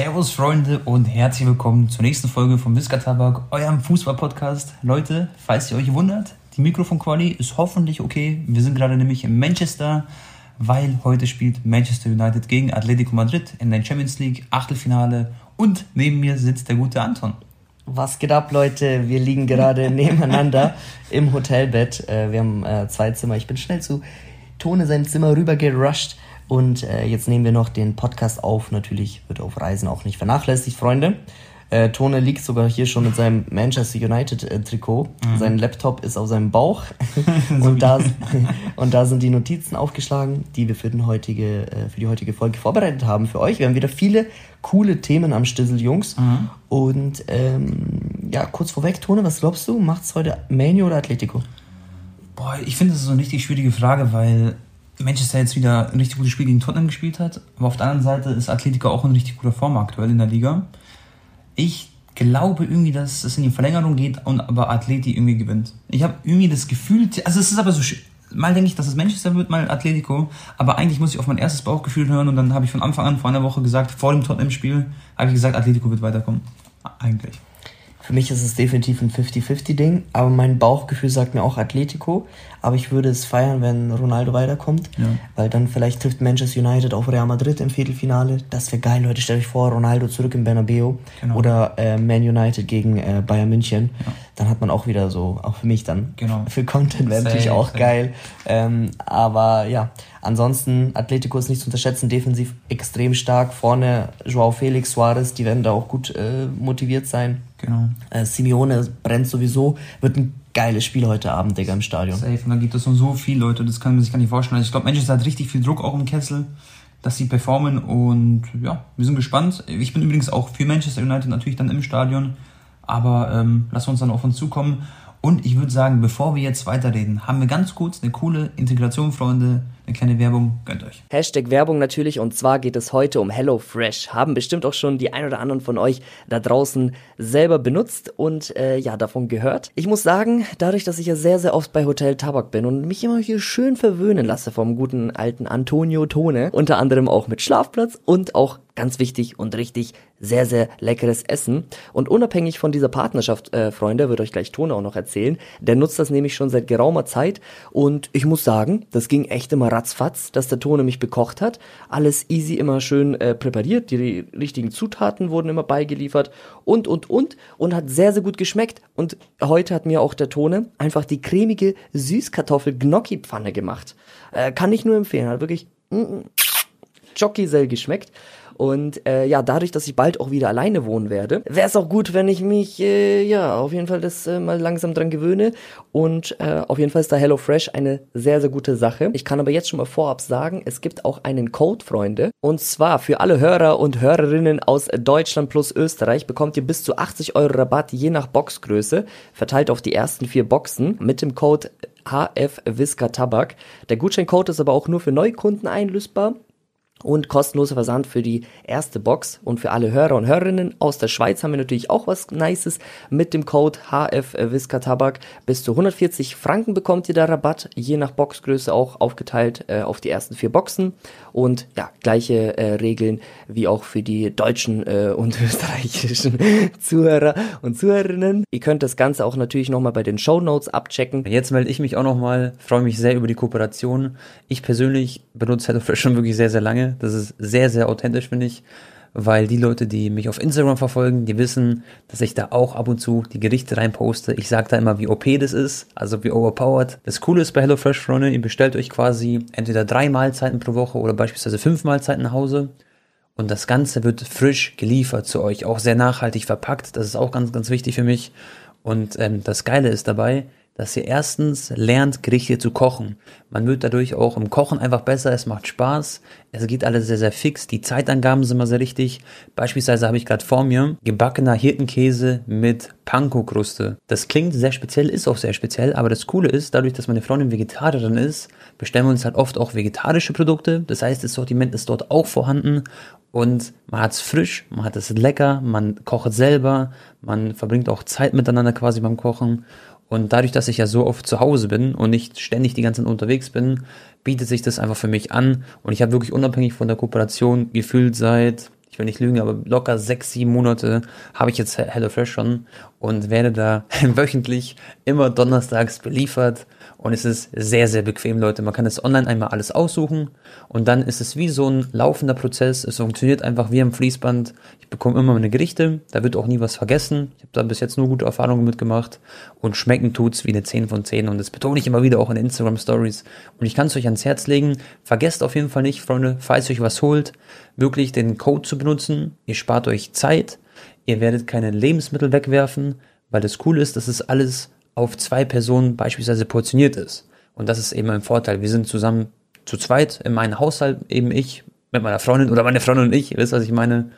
Servus Freunde und herzlich willkommen zur nächsten Folge vom Whisker Tabak, eurem Fußball-Podcast. Leute, falls ihr euch wundert, die Mikrofon-Quali ist hoffentlich okay. Wir sind gerade nämlich in Manchester, weil heute spielt Manchester United gegen Atletico Madrid in der Champions League Achtelfinale und neben mir sitzt der gute Anton. Was geht ab, Leute? Wir liegen gerade nebeneinander im Hotelbett. Äh, wir haben äh, zwei Zimmer. Ich bin schnell zu Tone sein Zimmer rüber gerusht und äh, jetzt nehmen wir noch den Podcast auf. Natürlich wird auf Reisen auch nicht vernachlässigt, Freunde. Äh, Tone liegt sogar hier schon mit seinem Manchester United äh, Trikot. Mhm. Sein Laptop ist auf seinem Bauch. und, da, und da sind die Notizen aufgeschlagen, die wir für, den heutige, äh, für die heutige Folge vorbereitet haben für euch. Wir haben wieder viele coole Themen am Stissel, Jungs. Mhm. Und ähm, ja, kurz vorweg, Tone, was glaubst du? Macht's heute Manu oder Atletico? Boah, ich finde, das ist so eine richtig schwierige Frage, weil Manchester jetzt wieder ein richtig gutes Spiel gegen Tottenham gespielt hat. Aber auf der anderen Seite ist Atletico auch in richtig guter Form aktuell in der Liga. Ich glaube irgendwie, dass es in die Verlängerung geht und aber Atleti irgendwie gewinnt. Ich habe irgendwie das Gefühl, also es ist aber so, mal denke ich, dass es Manchester wird, mal Atletico, aber eigentlich muss ich auf mein erstes Bauchgefühl hören und dann habe ich von Anfang an vor einer Woche gesagt, vor dem Tottenham-Spiel, habe ich gesagt, Atletico wird weiterkommen. Eigentlich. Für mich ist es definitiv ein 50-50-Ding, aber mein Bauchgefühl sagt mir auch Atletico. Aber ich würde es feiern, wenn Ronaldo weiterkommt, ja. weil dann vielleicht trifft Manchester United auf Real Madrid im Viertelfinale. Das wäre geil, Leute. Stellt euch vor, Ronaldo zurück im Bernabeu genau. oder äh, Man United gegen äh, Bayern München. Ja. Dann hat man auch wieder so, auch für mich dann, genau. für Content wäre natürlich auch safe. geil. Ähm, aber ja, ansonsten, Atletico ist nicht zu unterschätzen, defensiv extrem stark. Vorne Joao Felix, Suarez, die werden da auch gut äh, motiviert sein. Genau. Äh, Simeone brennt sowieso, wird ein geiles Spiel heute Abend, Digga, im Stadion. Safe, und da gibt es um so viel, Leute, das kann man sich gar nicht vorstellen. Also ich glaube, Manchester hat richtig viel Druck auch im Kessel, dass sie performen und ja, wir sind gespannt. Ich bin übrigens auch für Manchester United natürlich dann im Stadion, aber ähm, lass uns dann auf uns zukommen. Und ich würde sagen, bevor wir jetzt weiterreden, haben wir ganz kurz eine coole Integration, Freunde. Eine kleine Werbung, gönnt euch. Hashtag Werbung natürlich und zwar geht es heute um HelloFresh. Haben bestimmt auch schon die ein oder anderen von euch da draußen selber benutzt und äh, ja, davon gehört. Ich muss sagen, dadurch, dass ich ja sehr, sehr oft bei Hotel Tabak bin und mich immer hier schön verwöhnen lasse vom guten alten Antonio Tone, unter anderem auch mit Schlafplatz und auch ganz wichtig und richtig sehr, sehr leckeres Essen. Und unabhängig von dieser Partnerschaft, äh, Freunde, wird euch gleich Tone auch noch erzählen. Der nutzt das nämlich schon seit geraumer Zeit. Und ich muss sagen, das ging echt immer ratzfatz, dass der Tone mich bekocht hat. Alles easy, immer schön äh, präpariert. Die richtigen Zutaten wurden immer beigeliefert. Und, und, und. Und hat sehr, sehr gut geschmeckt. Und heute hat mir auch der Tone einfach die cremige Süßkartoffel-Gnocchi-Pfanne gemacht. Äh, kann ich nur empfehlen. Hat wirklich mm, mm, Jockey-Sell geschmeckt. Und äh, ja, dadurch, dass ich bald auch wieder alleine wohnen werde, wäre es auch gut, wenn ich mich äh, ja auf jeden Fall das äh, mal langsam dran gewöhne. Und äh, auf jeden Fall ist da HelloFresh eine sehr, sehr gute Sache. Ich kann aber jetzt schon mal vorab sagen, es gibt auch einen Code, Freunde. Und zwar für alle Hörer und Hörerinnen aus Deutschland plus Österreich bekommt ihr bis zu 80 Euro Rabatt je nach Boxgröße, verteilt auf die ersten vier Boxen mit dem Code HF Visca Tabak. Der Gutscheincode ist aber auch nur für Neukunden einlösbar und kostenloser Versand für die erste Box. Und für alle Hörer und Hörerinnen aus der Schweiz haben wir natürlich auch was Nices mit dem Code HF Visca Tabak. Bis zu 140 Franken bekommt ihr da Rabatt, je nach Boxgröße auch aufgeteilt äh, auf die ersten vier Boxen. Und ja, gleiche äh, Regeln wie auch für die deutschen äh, und österreichischen Zuhörer und Zuhörerinnen. Ihr könnt das Ganze auch natürlich nochmal bei den Show Notes abchecken. Jetzt melde ich mich auch nochmal, freue mich sehr über die Kooperation. Ich persönlich benutze HelloFresh schon wirklich sehr, sehr lange das ist sehr, sehr authentisch, finde ich. Weil die Leute, die mich auf Instagram verfolgen, die wissen, dass ich da auch ab und zu die Gerichte reinposte. Ich sage da immer, wie OP das ist, also wie overpowered. Das Coole ist bei HelloFresh, Freunde, ihr bestellt euch quasi entweder drei Mahlzeiten pro Woche oder beispielsweise fünf Mahlzeiten nach Hause. Und das Ganze wird frisch geliefert zu euch, auch sehr nachhaltig verpackt. Das ist auch ganz, ganz wichtig für mich. Und ähm, das Geile ist dabei, dass ihr erstens lernt, Gerichte zu kochen. Man wird dadurch auch im Kochen einfach besser, es macht Spaß, es geht alles sehr, sehr fix, die Zeitangaben sind immer sehr richtig. Beispielsweise habe ich gerade vor mir gebackener Hirtenkäse mit Panko-Kruste. Das klingt sehr speziell, ist auch sehr speziell, aber das Coole ist, dadurch, dass meine Freundin Vegetarierin ist, bestellen wir uns halt oft auch vegetarische Produkte. Das heißt, das Sortiment ist dort auch vorhanden und man hat es frisch, man hat es lecker, man kocht selber, man verbringt auch Zeit miteinander quasi beim Kochen und dadurch, dass ich ja so oft zu Hause bin und nicht ständig die ganze Zeit unterwegs bin, bietet sich das einfach für mich an. Und ich habe wirklich unabhängig von der Kooperation gefühlt seit ich will nicht lügen, aber locker sechs, sieben Monate habe ich jetzt HelloFresh schon und werde da wöchentlich immer donnerstags beliefert und es ist sehr, sehr bequem, Leute. Man kann es online einmal alles aussuchen und dann ist es wie so ein laufender Prozess. Es funktioniert einfach wie am Fließband. Ich bekomme immer meine Gerichte, da wird auch nie was vergessen. Ich habe da bis jetzt nur gute Erfahrungen mitgemacht und schmecken tut's wie eine 10 von 10 und das betone ich immer wieder auch in Instagram Stories. Und ich kann es euch ans Herz legen. Vergesst auf jeden Fall nicht, Freunde, falls ihr euch was holt, wirklich den Code zu benutzen. Ihr spart euch Zeit. Ihr werdet keine Lebensmittel wegwerfen, weil das cool ist, dass es alles auf zwei Personen beispielsweise portioniert ist. Und das ist eben ein Vorteil. Wir sind zusammen zu zweit in meinem Haushalt, eben ich mit meiner Freundin oder meine Freundin und ich, ihr wisst, was ich meine.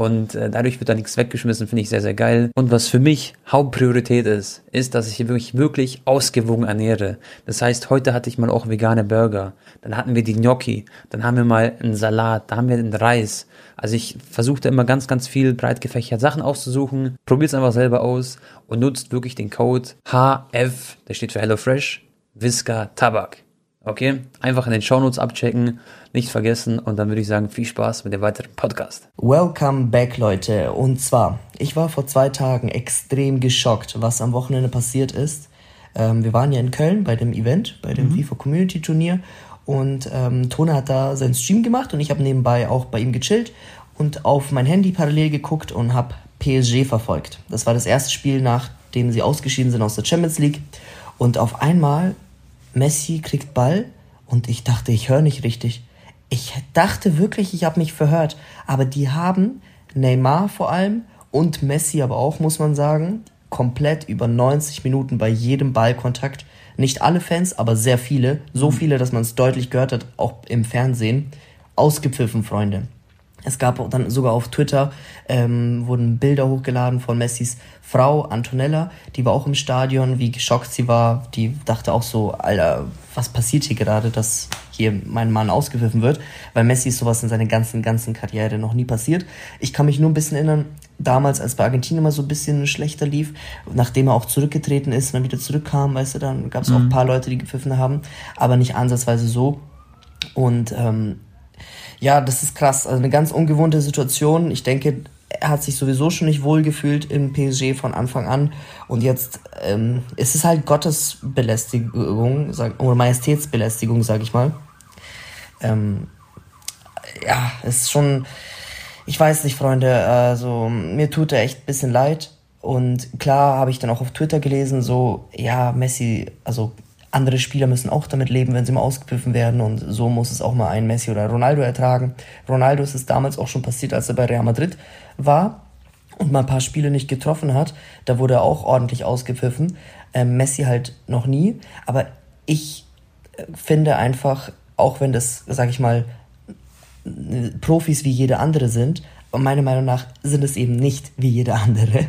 Und äh, dadurch wird da nichts weggeschmissen, finde ich sehr, sehr geil. Und was für mich Hauptpriorität ist, ist, dass ich mich wirklich ausgewogen ernähre. Das heißt, heute hatte ich mal auch vegane Burger. Dann hatten wir die Gnocchi. Dann haben wir mal einen Salat. Da haben wir den Reis. Also ich versuchte immer ganz, ganz viel breit gefächert Sachen auszusuchen. Probiert es einfach selber aus und nutzt wirklich den Code HF, der steht für HelloFresh, Visca Tabak. Okay? Einfach in den Shownotes abchecken, nicht vergessen und dann würde ich sagen, viel Spaß mit dem weiteren Podcast. Welcome back, Leute. Und zwar, ich war vor zwei Tagen extrem geschockt, was am Wochenende passiert ist. Ähm, wir waren ja in Köln bei dem Event, bei dem mhm. FIFA Community Turnier und ähm, Tone hat da seinen Stream gemacht und ich habe nebenbei auch bei ihm gechillt und auf mein Handy parallel geguckt und habe PSG verfolgt. Das war das erste Spiel, nachdem sie ausgeschieden sind aus der Champions League. Und auf einmal, Messi kriegt Ball und ich dachte, ich höre nicht richtig. Ich dachte wirklich, ich habe mich verhört. Aber die haben Neymar vor allem und Messi aber auch, muss man sagen, komplett über 90 Minuten bei jedem Ballkontakt nicht alle Fans, aber sehr viele, so mhm. viele, dass man es deutlich gehört hat, auch im Fernsehen, ausgepfiffen, Freunde. Es gab dann sogar auf Twitter, ähm, wurden Bilder hochgeladen von Messis Frau Antonella, die war auch im Stadion, wie geschockt sie war. Die dachte auch so, Alter, was passiert hier gerade, dass hier mein Mann ausgepfiffen wird? Weil Messi ist sowas in seiner ganzen, ganzen Karriere noch nie passiert. Ich kann mich nur ein bisschen erinnern, damals, als bei Argentinien mal so ein bisschen schlechter lief, nachdem er auch zurückgetreten ist und dann wieder zurückkam, weißt du, dann gab es mhm. auch ein paar Leute, die gepfiffen haben, aber nicht ansatzweise so. Und ähm, ja, das ist krass. Also eine ganz ungewohnte Situation. Ich denke, er hat sich sowieso schon nicht wohl gefühlt im PSG von Anfang an. Und jetzt ähm, es ist halt Gottesbelästigung sag, oder Majestätsbelästigung, sag ich mal. Ähm, ja, es ist schon ich weiß nicht, Freunde, also mir tut er echt ein bisschen leid. Und klar habe ich dann auch auf Twitter gelesen, so, ja, Messi, also andere Spieler müssen auch damit leben, wenn sie mal ausgepfiffen werden und so muss es auch mal ein Messi oder Ronaldo ertragen. Ronaldo ist es damals auch schon passiert, als er bei Real Madrid war und mal ein paar Spiele nicht getroffen hat. Da wurde er auch ordentlich ausgepfiffen. Ähm, Messi halt noch nie. Aber ich äh, finde einfach, auch wenn das, sag ich mal, Profis wie jeder andere sind. Meiner Meinung nach sind es eben nicht wie jeder andere,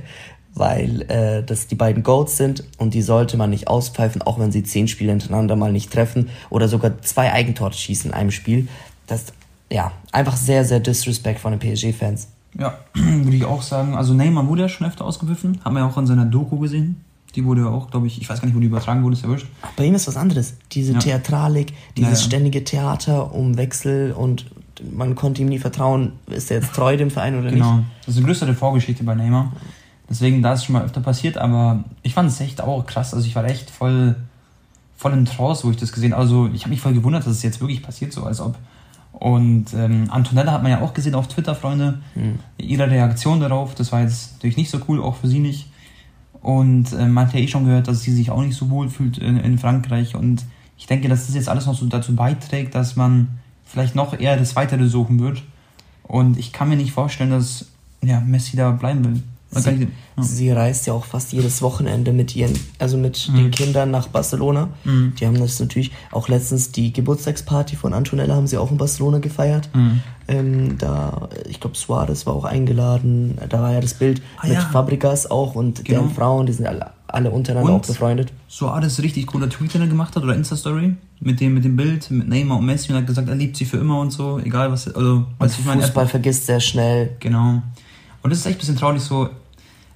weil äh, das die beiden Goats sind und die sollte man nicht auspfeifen, auch wenn sie zehn Spiele hintereinander mal nicht treffen oder sogar zwei Eigentore schießen in einem Spiel. Das ja einfach sehr, sehr disrespect von den PSG-Fans. Ja, würde ich auch sagen. Also Neymar wurde ja schon öfter ausgepfiffen, haben wir ja auch in seiner Doku gesehen. Die wurde ja auch, glaube ich, ich weiß gar nicht, wo die übertragen wurde, ist ja wurscht. Bei ihm ist was anderes. Diese ja. Theatralik, dieses ja, ja. ständige Theater um Wechsel und man konnte ihm nie vertrauen, ist er jetzt treu dem Verein oder genau. nicht. Genau, das ist eine größere Vorgeschichte bei Neymar. Deswegen, da ist es schon mal öfter passiert, aber ich fand es echt auch krass. Also ich war echt voll, voll in Trance, wo ich das gesehen habe. Also ich habe mich voll gewundert, dass es jetzt wirklich passiert, so als ob. Und ähm, Antonella hat man ja auch gesehen auf Twitter, Freunde. Mhm. Ihre Reaktion darauf, das war jetzt natürlich nicht so cool, auch für sie nicht. Und äh, man hat ja eh schon gehört, dass sie sich auch nicht so wohl fühlt in, in Frankreich. Und ich denke, dass das jetzt alles noch so dazu beiträgt, dass man vielleicht noch eher das Weitere suchen wird. Und ich kann mir nicht vorstellen, dass ja, Messi da bleiben will. Sie, ja. sie, reist ja auch fast jedes Wochenende mit ihren, also mit mhm. den Kindern nach Barcelona. Mhm. Die haben das natürlich auch letztens die Geburtstagsparty von Antonella haben sie auch in Barcelona gefeiert. Mhm. Ähm, da, ich glaube, Suarez war auch eingeladen. Da war ja das Bild ah, mit ja. Fabrikas auch und genau. deren Frauen, die sind alle, alle untereinander und auch befreundet. Suarez richtig cooler Tweet, den er gemacht hat oder Insta-Story mit dem, mit dem Bild mit Neymar und Messi und hat gesagt, er liebt sie für immer und so, egal was, also, was ich meine. Fußball vergisst sehr schnell. Genau. Und das ist echt ein bisschen traurig so,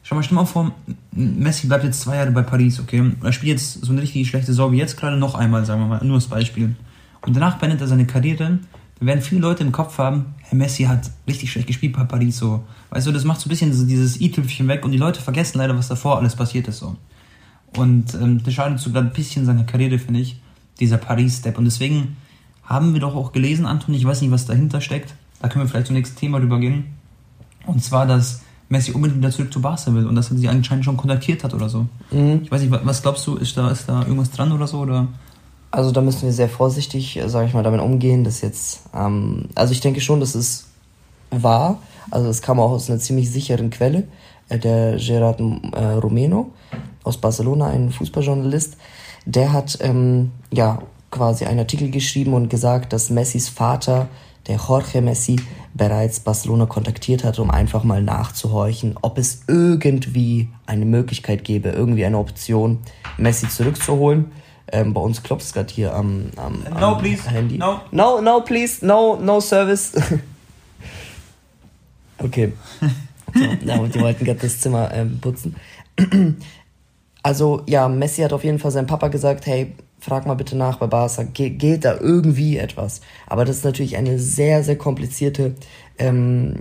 Schau mal, stell mal vor, Messi bleibt jetzt zwei Jahre bei Paris, okay? Und er spielt jetzt so eine richtig schlechte Sau wie jetzt gerade noch einmal, sagen wir mal, nur als Beispiel. Und danach beendet er seine Karriere, dann werden viele Leute im Kopf haben, Herr Messi hat richtig schlecht gespielt bei Paris, so. Weißt du, das macht so ein bisschen so dieses i-Tüpfchen weg und die Leute vergessen leider, was davor alles passiert ist, so. Und ähm, das schadet sogar ein bisschen seiner Karriere, finde ich, dieser Paris-Step. Und deswegen haben wir doch auch gelesen, Anton, ich weiß nicht, was dahinter steckt. Da können wir vielleicht zum nächsten Thema rübergehen. Und zwar, dass Messi unbedingt wieder zurück zu Barca will und dass er sie anscheinend schon kontaktiert hat oder so. Mhm. Ich weiß nicht, was glaubst du, ist da, ist da irgendwas dran oder so? Oder? Also da müssen wir sehr vorsichtig, äh, sage ich mal, damit umgehen, dass jetzt, ähm, also ich denke schon, dass es wahr, also es kam auch aus einer ziemlich sicheren Quelle, äh, der Gerard äh, Romeno aus Barcelona, ein Fußballjournalist, der hat ähm, ja quasi einen Artikel geschrieben und gesagt, dass Messis Vater, der Jorge Messi, bereits Barcelona kontaktiert hat, um einfach mal nachzuhorchen, ob es irgendwie eine Möglichkeit gäbe, irgendwie eine Option, Messi zurückzuholen. Ähm, bei uns klopft es gerade hier am, am, am no, please. Handy. No. no, no, please, no, no service. okay. So, ja, die wollten gerade das Zimmer ähm, putzen. Also ja, Messi hat auf jeden Fall seinem Papa gesagt, hey, frag mal bitte nach bei Barca, geht da irgendwie etwas? Aber das ist natürlich eine sehr, sehr komplizierte, ähm,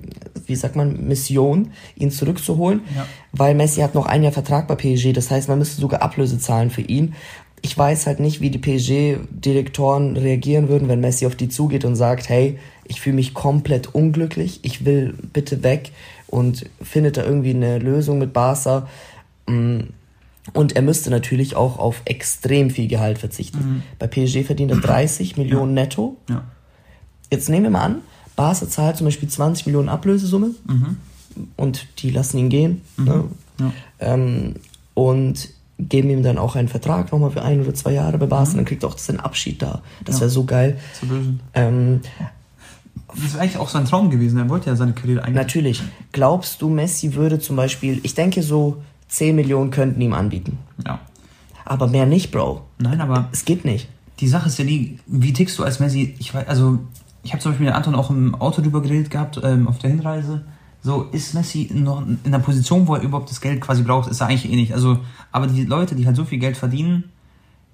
wie sagt man, Mission, ihn zurückzuholen, ja. weil Messi hat noch ein Jahr Vertrag bei PSG, das heißt, man müsste sogar Ablöse zahlen für ihn. Ich weiß halt nicht, wie die PSG-Direktoren reagieren würden, wenn Messi auf die zugeht und sagt, hey, ich fühle mich komplett unglücklich, ich will bitte weg und findet da irgendwie eine Lösung mit Barca. Mm, und er müsste natürlich auch auf extrem viel Gehalt verzichten. Mhm. Bei PSG verdient er 30 Millionen ja. netto. Ja. Jetzt nehmen wir mal an, Barca zahlt zum Beispiel 20 Millionen Ablösesumme mhm. und die lassen ihn gehen. Mhm. Ne? Ja. Ähm, und geben ihm dann auch einen Vertrag nochmal für ein oder zwei Jahre bei Barca. Mhm. Dann kriegt er auch seinen Abschied da. Das wäre so geil. Zu lösen. Ähm, das ist eigentlich auch sein Traum gewesen. Er wollte ja seine Karriere eigentlich. Natürlich. Glaubst du, Messi würde zum Beispiel, ich denke so 10 Millionen könnten ihm anbieten. Ja. Aber mehr nicht, Bro. Nein, aber. Es geht nicht. Die Sache ist ja die, wie tickst du als Messi? Ich weiß, also, ich habe zum Beispiel mit Anton auch im Auto drüber geredet gehabt, ähm, auf der Hinreise. So, ist Messi noch in der Position, wo er überhaupt das Geld quasi braucht, ist er eigentlich eh nicht. Also, aber die Leute, die halt so viel Geld verdienen,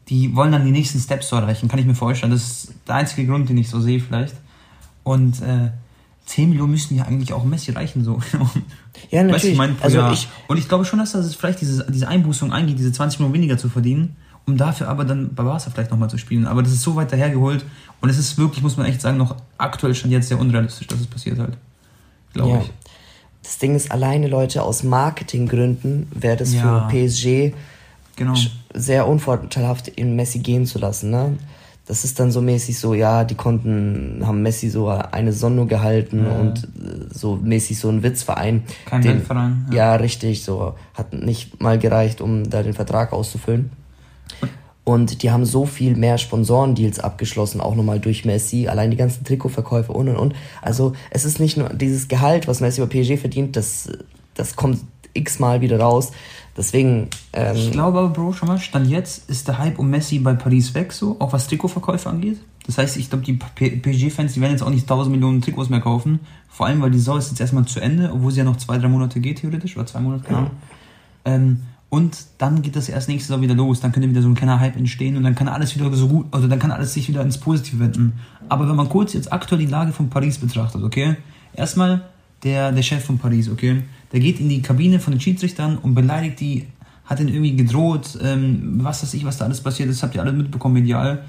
die wollen dann die nächsten Steps so erreichen, kann ich mir vorstellen. Das ist der einzige Grund, den ich so sehe, vielleicht. Und äh, 10 Millionen müssten ja eigentlich auch Messi reichen, so. Ja, natürlich. Weißt, ich mein, also ich, und ich glaube schon, dass das vielleicht diese, diese Einbußung eingeht, diese 20 Millionen weniger zu verdienen, um dafür aber dann bei Barca vielleicht nochmal zu spielen. Aber das ist so weit dahergeholt und es ist wirklich, muss man echt sagen, noch aktuell schon jetzt sehr unrealistisch, dass es passiert halt. Glaube ja. ich. Das Ding ist, alleine Leute aus Marketinggründen wäre das ja. für PSG genau. sehr unvorteilhaft, in Messi gehen zu lassen. Ne? Das ist dann so mäßig so, ja, die konnten, haben Messi so eine Sonne gehalten ja. und äh, so mäßig so ein Witzverein. Kein den, Witzverein. Ja. ja, richtig, so hat nicht mal gereicht, um da den Vertrag auszufüllen. Und die haben so viel mehr Sponsorendeals abgeschlossen, auch nochmal durch Messi, allein die ganzen Trikotverkäufe und und und. Also es ist nicht nur dieses Gehalt, was Messi bei PSG verdient, das, das kommt x-mal wieder raus. Deswegen. Ähm, ich glaube aber, Bro, schon mal, Stand jetzt ist der Hype um Messi bei Paris weg, so, auch was Trikotverkäufe angeht. Das heißt, ich glaube, die PSG-Fans, die werden jetzt auch nicht 1000 Millionen Trikots mehr kaufen. Vor allem, weil die Saison ist jetzt erstmal zu Ende, obwohl sie ja noch zwei, drei Monate geht, theoretisch, oder zwei Monate, genau. Ja. Ähm, und dann geht das erst nächste Saison wieder los. Dann könnte wieder so ein kleiner Hype entstehen und dann kann alles wieder so gut, also dann kann alles sich wieder ins Positive wenden. Aber wenn man kurz jetzt aktuell die Lage von Paris betrachtet, okay? Erstmal der, der Chef von Paris, okay? Der geht in die Kabine von den Schiedsrichtern und beleidigt die, hat ihn irgendwie gedroht, ähm, was weiß ich, was da alles passiert ist, habt ihr alle mitbekommen, medial.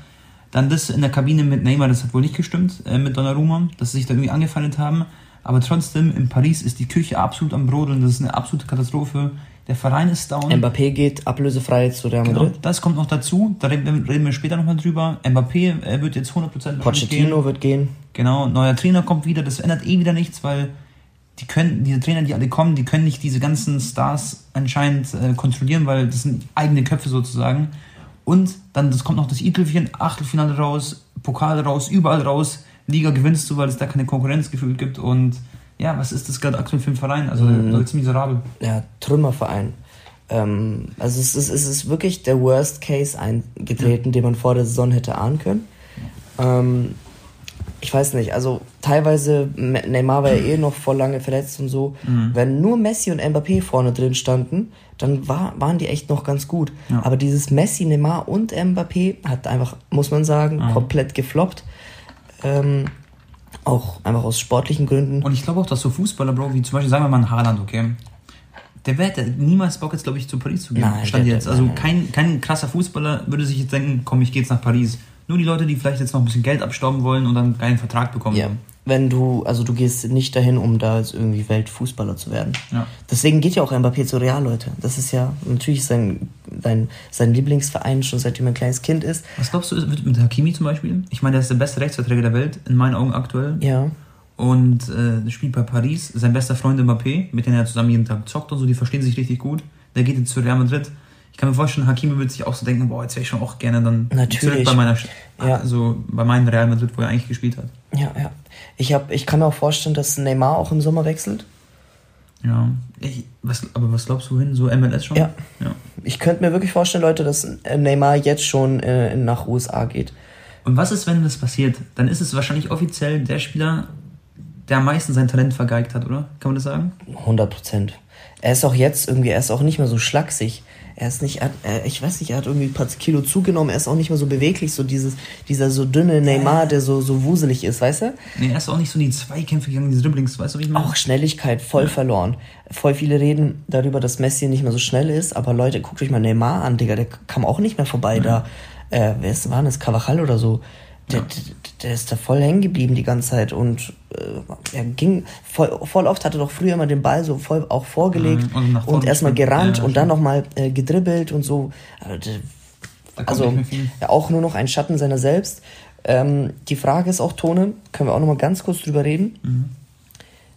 Dann das in der Kabine mit Neymar, das hat wohl nicht gestimmt, äh, mit Donnarumma, dass sie sich da irgendwie angefeindet haben. Aber trotzdem, in Paris ist die Küche absolut am Brodeln, das ist eine absolute Katastrophe. Der Verein ist down. Mbappé geht ablösefrei zu Real genau, Madrid. Genau, das kommt noch dazu, da reden wir später nochmal drüber. Mbappé er wird jetzt 100% Pochettino gehen. wird gehen. Genau, neuer Trainer kommt wieder, das ändert eh wieder nichts, weil die können, diese Trainer, die alle kommen, die können nicht diese ganzen Stars anscheinend äh, kontrollieren, weil das sind eigene Köpfe sozusagen. Und dann das kommt noch das i-Tüpfchen, Achtelfinale raus, Pokal raus, überall raus. Liga gewinnst du, weil es da keine Konkurrenz gefühlt gibt. Und ja, was ist das gerade aktuell für ein Verein? Also mhm. ziemlich miserabel. Ja, Trümmerverein. Ähm, also es ist, es ist wirklich der Worst Case eingetreten, ja. den man vor der Saison hätte ahnen können. Ähm, ich weiß nicht, also teilweise, Neymar war ja eh noch voll lange verletzt und so. Mhm. Wenn nur Messi und Mbappé vorne drin standen, dann war, waren die echt noch ganz gut. Ja. Aber dieses Messi, Neymar und Mbappé hat einfach, muss man sagen, mhm. komplett gefloppt. Ähm, Auch einfach aus sportlichen Gründen. Und ich glaube auch, dass so Fußballer, Bro, wie zum Beispiel, sagen wir mal ein Haaland, okay? Der hätte niemals Bock jetzt, glaube ich, zu Paris zu gehen. Nein, Stand der- jetzt. Also kein, kein krasser Fußballer würde sich jetzt denken, komm, ich gehe jetzt nach Paris. Nur die Leute, die vielleicht jetzt noch ein bisschen Geld abstauben wollen und dann einen geilen Vertrag bekommen. Ja. Wenn du, also du gehst nicht dahin, um da jetzt irgendwie Weltfußballer zu werden. Ja. Deswegen geht ja auch Mbappé zu Real, Leute. Das ist ja natürlich sein, sein, sein Lieblingsverein schon seitdem er ein kleines Kind ist. Was glaubst du, wird mit Hakimi zum Beispiel? Ich meine, der ist der beste Rechtsverträger der Welt, in meinen Augen aktuell. Ja. Und äh, spielt bei Paris. Sein bester Freund Mbappé, mit dem er zusammen jeden Tag zockt und so, die verstehen sich richtig gut. Der geht jetzt zu Real Madrid. Ich kann mir vorstellen, Hakimi wird sich auch so denken, boah, jetzt wäre ich schon auch gerne dann Natürlich. zurück bei meiner, Ja. also bei meinem Real Madrid, wo er eigentlich gespielt hat. Ja, ja. Ich, hab, ich kann mir auch vorstellen, dass Neymar auch im Sommer wechselt. Ja. Ich, was, aber was glaubst du hin? So MLS schon? Ja. ja. Ich könnte mir wirklich vorstellen, Leute, dass äh, Neymar jetzt schon äh, nach USA geht. Und was ist, wenn das passiert? Dann ist es wahrscheinlich offiziell der Spieler, der am meisten sein Talent vergeigt hat, oder? Kann man das sagen? 100 Prozent. Er ist auch jetzt irgendwie, er ist auch nicht mehr so schlaksig. Er ist nicht, er, er, ich weiß nicht, er hat irgendwie ein paar Kilo zugenommen. Er ist auch nicht mehr so beweglich, so dieses, dieser so dünne Neymar, der so, so wuselig ist, weißt du? Nee, er ist auch nicht so in die Zweikämpfe gegangen, diese Dribblings, weißt du, wie ich meine? Auch Schnelligkeit voll verloren. Voll viele reden darüber, dass Messi nicht mehr so schnell ist, aber Leute, guckt euch mal Neymar an, Digga, der kam auch nicht mehr vorbei da. Äh, wer ist, war das? Cavachal oder so? Der, der, der ist da voll hängen geblieben die ganze Zeit und äh, er ging voll, voll oft hatte doch früher immer den Ball so voll auch vorgelegt Mhm, und und, erstmal gerannt Ja, und dann nochmal äh, gedribbelt und so. Also ja, auch nur noch ein Schatten seiner selbst. Ähm, die Frage ist auch, Tone, können wir auch noch mal ganz kurz drüber reden. Mhm.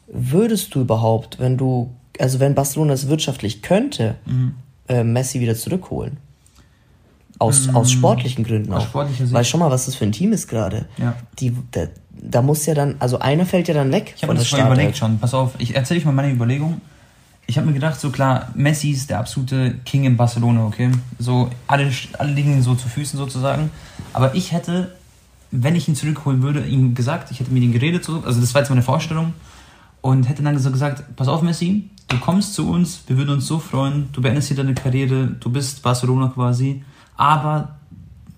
Würdest du überhaupt, wenn du, also wenn Barcelona es wirtschaftlich könnte, Mhm. äh, Messi wieder zurückholen? Aus, aus sportlichen Gründen Mhm. Aus auch. sportlicher Sicht. Weil schon mal, was das für ein Team ist gerade. Ja. Die, da, da muss ja dann, also einer fällt ja dann weg Ich habe mir das mal überlegt schon. Pass auf, ich erzähle euch mal meine Überlegung. Ich habe mir gedacht, so klar, Messi ist der absolute King in Barcelona, okay? So, alle, alle liegen so zu Füßen sozusagen. Aber ich hätte, wenn ich ihn zurückholen würde, ihm gesagt, ich hätte mit ihm geredet, so, also das war jetzt meine Vorstellung, und hätte dann so gesagt, pass auf Messi, du kommst zu uns, wir würden uns so freuen, du beendest hier deine Karriere, du bist Barcelona quasi, aber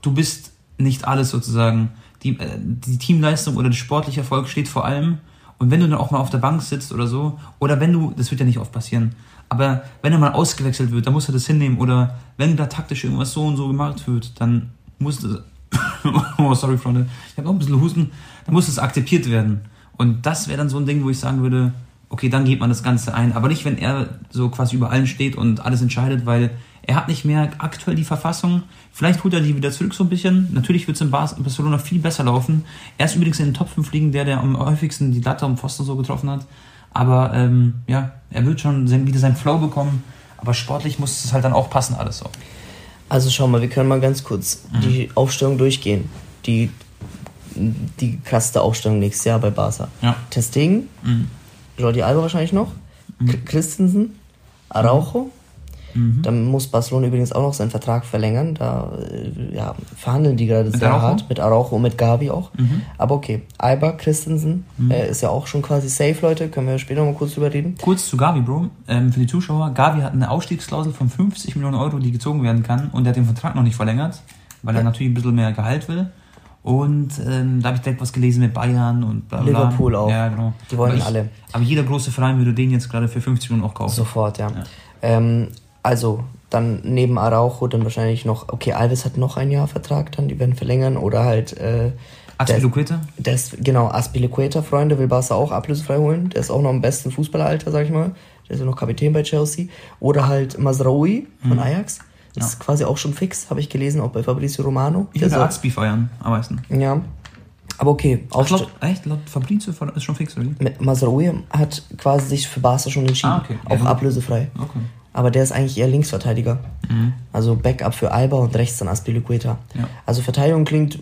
du bist nicht alles sozusagen. Die, äh, die Teamleistung oder der sportliche Erfolg steht vor allem. Und wenn du dann auch mal auf der Bank sitzt oder so, oder wenn du, das wird ja nicht oft passieren, aber wenn er mal ausgewechselt wird, dann musst du das hinnehmen. Oder wenn da taktisch irgendwas so und so gemacht wird, dann muss das, oh sorry Freunde, ich habe noch ein bisschen Husten, dann muss das akzeptiert werden. Und das wäre dann so ein Ding, wo ich sagen würde, okay, dann geht man das Ganze ein. Aber nicht, wenn er so quasi über allen steht und alles entscheidet, weil er hat nicht mehr aktuell die Verfassung. Vielleicht holt er die wieder zurück so ein bisschen. Natürlich wird es in Bar- Barcelona viel besser laufen. Er ist übrigens in den Top 5 Ligen der, der am häufigsten die Latte am Pfosten so getroffen hat. Aber ähm, ja, er wird schon wieder seinen Flow bekommen. Aber sportlich muss es halt dann auch passen alles so. Also schau mal, wir können mal ganz kurz Mhm. die Aufstellung durchgehen. Die, die krasseste Aufstellung nächstes Jahr bei Barca. Ja. Testegen, Mhm. Jordi Alba wahrscheinlich noch, K- Christensen, Araujo. Mhm. Dann muss Barcelona übrigens auch noch seinen Vertrag verlängern. Da äh, ja, verhandeln die gerade sehr Araujo? hart. Mit Araujo und mit Gavi auch. Mhm. Aber okay, Alba, Christensen äh, ist ja auch schon quasi safe, Leute. Können wir später noch mal kurz drüber reden. Kurz zu Gavi, Bro. Ähm, für die Zuschauer, Gavi hat eine Ausstiegsklausel von 50 Millionen Euro, die gezogen werden kann. Und er hat den Vertrag noch nicht verlängert, weil er Ja. natürlich ein bisschen mehr Gehalt will. Und ähm, da habe ich direkt was gelesen mit Bayern und bla bla. Liverpool auch. Ja, genau. Die wollen aber ich, alle. Aber jeder große Verein würde den jetzt gerade für 50 Millionen auch kaufen. Sofort, ja. Ähm, also, dann neben Araujo dann wahrscheinlich noch, okay, Alves hat noch ein Jahr Vertrag, dann die werden verlängern oder halt äh, Azpilicueta? der ist, genau, Aspilicueta, Freunde, will Barca auch ablösefrei holen. Der ist auch noch im besten Fußballeralter, sag ich mal. Der ist ja noch Kapitän bei Chelsea. Oder halt Mazraoui von Ajax. Das ist quasi auch schon fix, habe ich gelesen, auch bei Fabrizio Romano. Ich würde soll- Azpi feiern, am meisten. ja. Aber okay, auch laut, echt? Laut Fabrizio ist schon fix, oder Mazraoui hat quasi sich für Barca schon entschieden. Ah, okay. Ja, Auch gut. ablösefrei. Okay. Aber der ist eigentlich eher Linksverteidiger. Also Backup für Alba und rechts dann Aspilicueta. Ja. Also Verteidigung klingt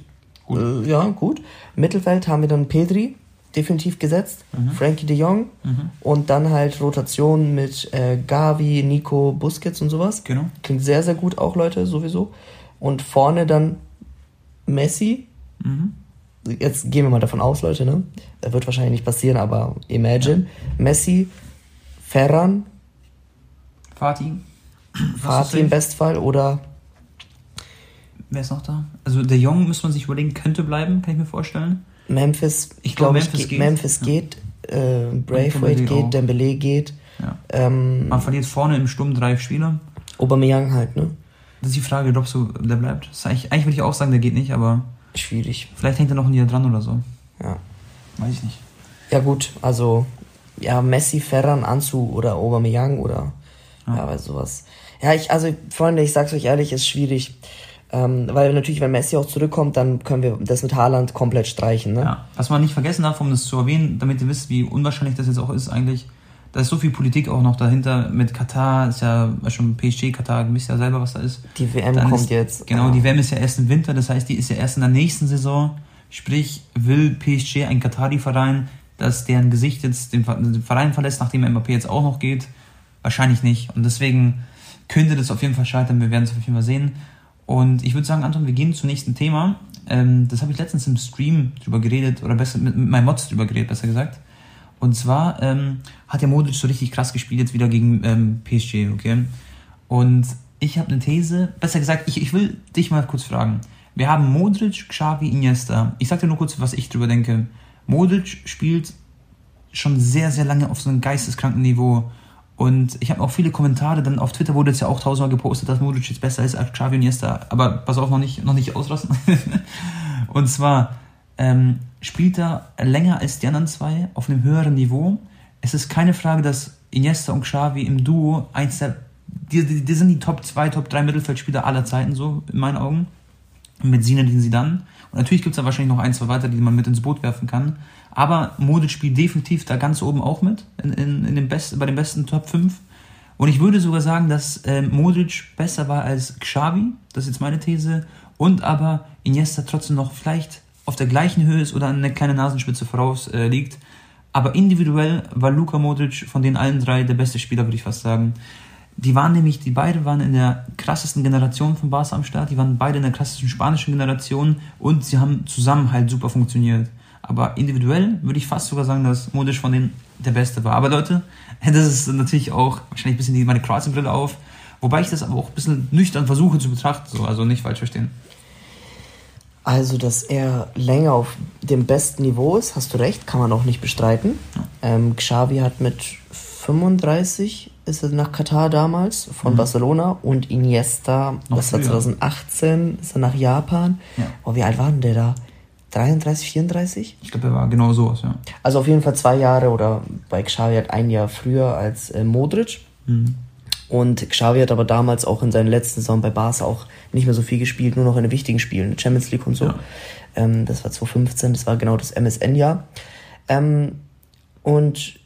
Gut. Äh, ja gut. Mittelfeld haben wir dann Pedri, definitiv gesetzt. Frankie de Jong. Und dann halt Rotation mit äh, Gavi, Nico, Busquets und sowas. Genau. Klingt sehr, sehr gut auch, Leute, sowieso. Und vorne dann Messi. Mhm. Jetzt gehen wir mal davon aus, Leute, ne? Das wird wahrscheinlich nicht passieren, aber imagine. Messi, Ferran, Fatih? Fatih im Bestfall oder Wer ist noch da? Also der Jong, müsste man sich überlegen, könnte bleiben, kann ich mir vorstellen. Memphis, Ich glaub, glaub Memphis geht. Memphis Ja. geht, äh, Braithwaite auch. geht, Dembele geht, Ja. ähm, Man verliert vorne im Sturm drei Spieler. Aubameyang halt, ne? Das ist die Frage, glaubst du, der bleibt? Eigentlich, eigentlich würde ich auch sagen, der geht nicht, aber Schwierig, vielleicht hängt er noch ein Jahr dran oder so. ja. Weiß ich nicht. Ja gut, also ja, Messi, Ferran, Ansu oder Aubameyang oder Ja. aber sowas. Ja, ich, also Freunde, ich sag's euch ehrlich, ist schwierig. Ähm, weil natürlich, wenn Messi auch zurückkommt, dann können wir das mit Haaland komplett streichen, ne? Ja. Was man nicht vergessen darf, um das zu erwähnen, damit ihr wisst, wie unwahrscheinlich das jetzt auch ist eigentlich, da ist so viel Politik auch noch dahinter mit Katar, ist ja schon PSG, Katar, wisst ja selber, was da ist. Die WM Dann kommt ist, jetzt. Genau, ja. die WM ist ja erst im Winter, das heißt, die ist ja erst in der nächsten Saison. Sprich, will PSG, ein Katari-Verein, dass deren Gesicht jetzt den Ver- den Verein verlässt, nachdem Mbappé jetzt auch noch geht? Wahrscheinlich nicht. Und deswegen könnte das auf jeden Fall scheitern. Wir werden es auf jeden Fall sehen. Und ich würde sagen, Anton, wir gehen zum nächsten Thema. Ähm, das habe ich letztens im Stream drüber geredet, oder besser mit, mit meinen Mods drüber geredet, besser gesagt. Und zwar ähm, hat ja Modric so richtig krass gespielt jetzt wieder gegen ähm, PSG, okay? Und ich habe eine These, besser gesagt, ich, ich will dich mal kurz fragen. Wir haben Modric, Xavi, Iniesta. Ich sag dir nur kurz, was ich drüber denke. Modric spielt schon sehr, sehr lange auf so einem geisteskranken Niveau. Und ich habe auch viele Kommentare, dann auf Twitter wurde jetzt ja auch tausendmal gepostet, dass Modric jetzt besser ist als Xavi und Iniesta. Aber pass auf, noch nicht, noch nicht ausrasten. und zwar ähm, spielt er länger als die anderen zwei auf einem höheren Niveau. Es ist keine Frage, dass Iniesta und Xavi im Duo eins der, die, die, die sind die Top 2, Top 3 Mittelfeldspieler aller Zeiten, so in meinen Augen. Mit Zinedine Zidane. Und natürlich gibt es da wahrscheinlich noch ein, zwei weitere, die man mit ins Boot werfen kann. Aber Modric spielt definitiv da ganz oben auch mit, in, in, in den Best, bei den besten Top 5. Und ich würde sogar sagen, dass ähm, Modric besser war als Xavi, das ist jetzt meine These, und aber Iniesta trotzdem noch vielleicht auf der gleichen Höhe ist oder eine kleine Nasenspitze voraus äh, liegt. Aber individuell war Luka Modric von den allen drei der beste Spieler, würde ich fast sagen. Die waren nämlich, die beide waren in der krassesten Generation von Barca am Start, die waren beide in der krassesten spanischen Generation und sie haben zusammen halt super funktioniert. Aber individuell würde ich fast sogar sagen, dass Modric von denen der Beste war. Aber Leute, das ist natürlich auch wahrscheinlich ein bisschen die, meine Kroatien-Brille auf. Wobei ich das aber auch ein bisschen nüchtern versuche zu betrachten, so, also nicht falsch verstehen. Also, dass er länger auf dem besten Niveau ist, hast du recht, kann man auch nicht bestreiten. Ähm, Xavi hat mit 35 ist er nach Katar damals von Barcelona und Iniesta, Mhm. Noch das war früher. 2018, ist er nach Japan. Ja. Oh, wie alt war denn der da? 33, 34? Ich glaube, er war genau sowas, ja. Also auf jeden Fall zwei Jahre oder bei Xavi hat ein Jahr früher als äh, Modric. Mhm. Und Xavi hat aber damals auch in seinen letzten Saison bei Barca auch nicht mehr so viel gespielt, nur noch in den wichtigen Spielen, Champions League und so. Ja. Ähm, das war 2015, das war genau das MSN-Jahr. Ähm, und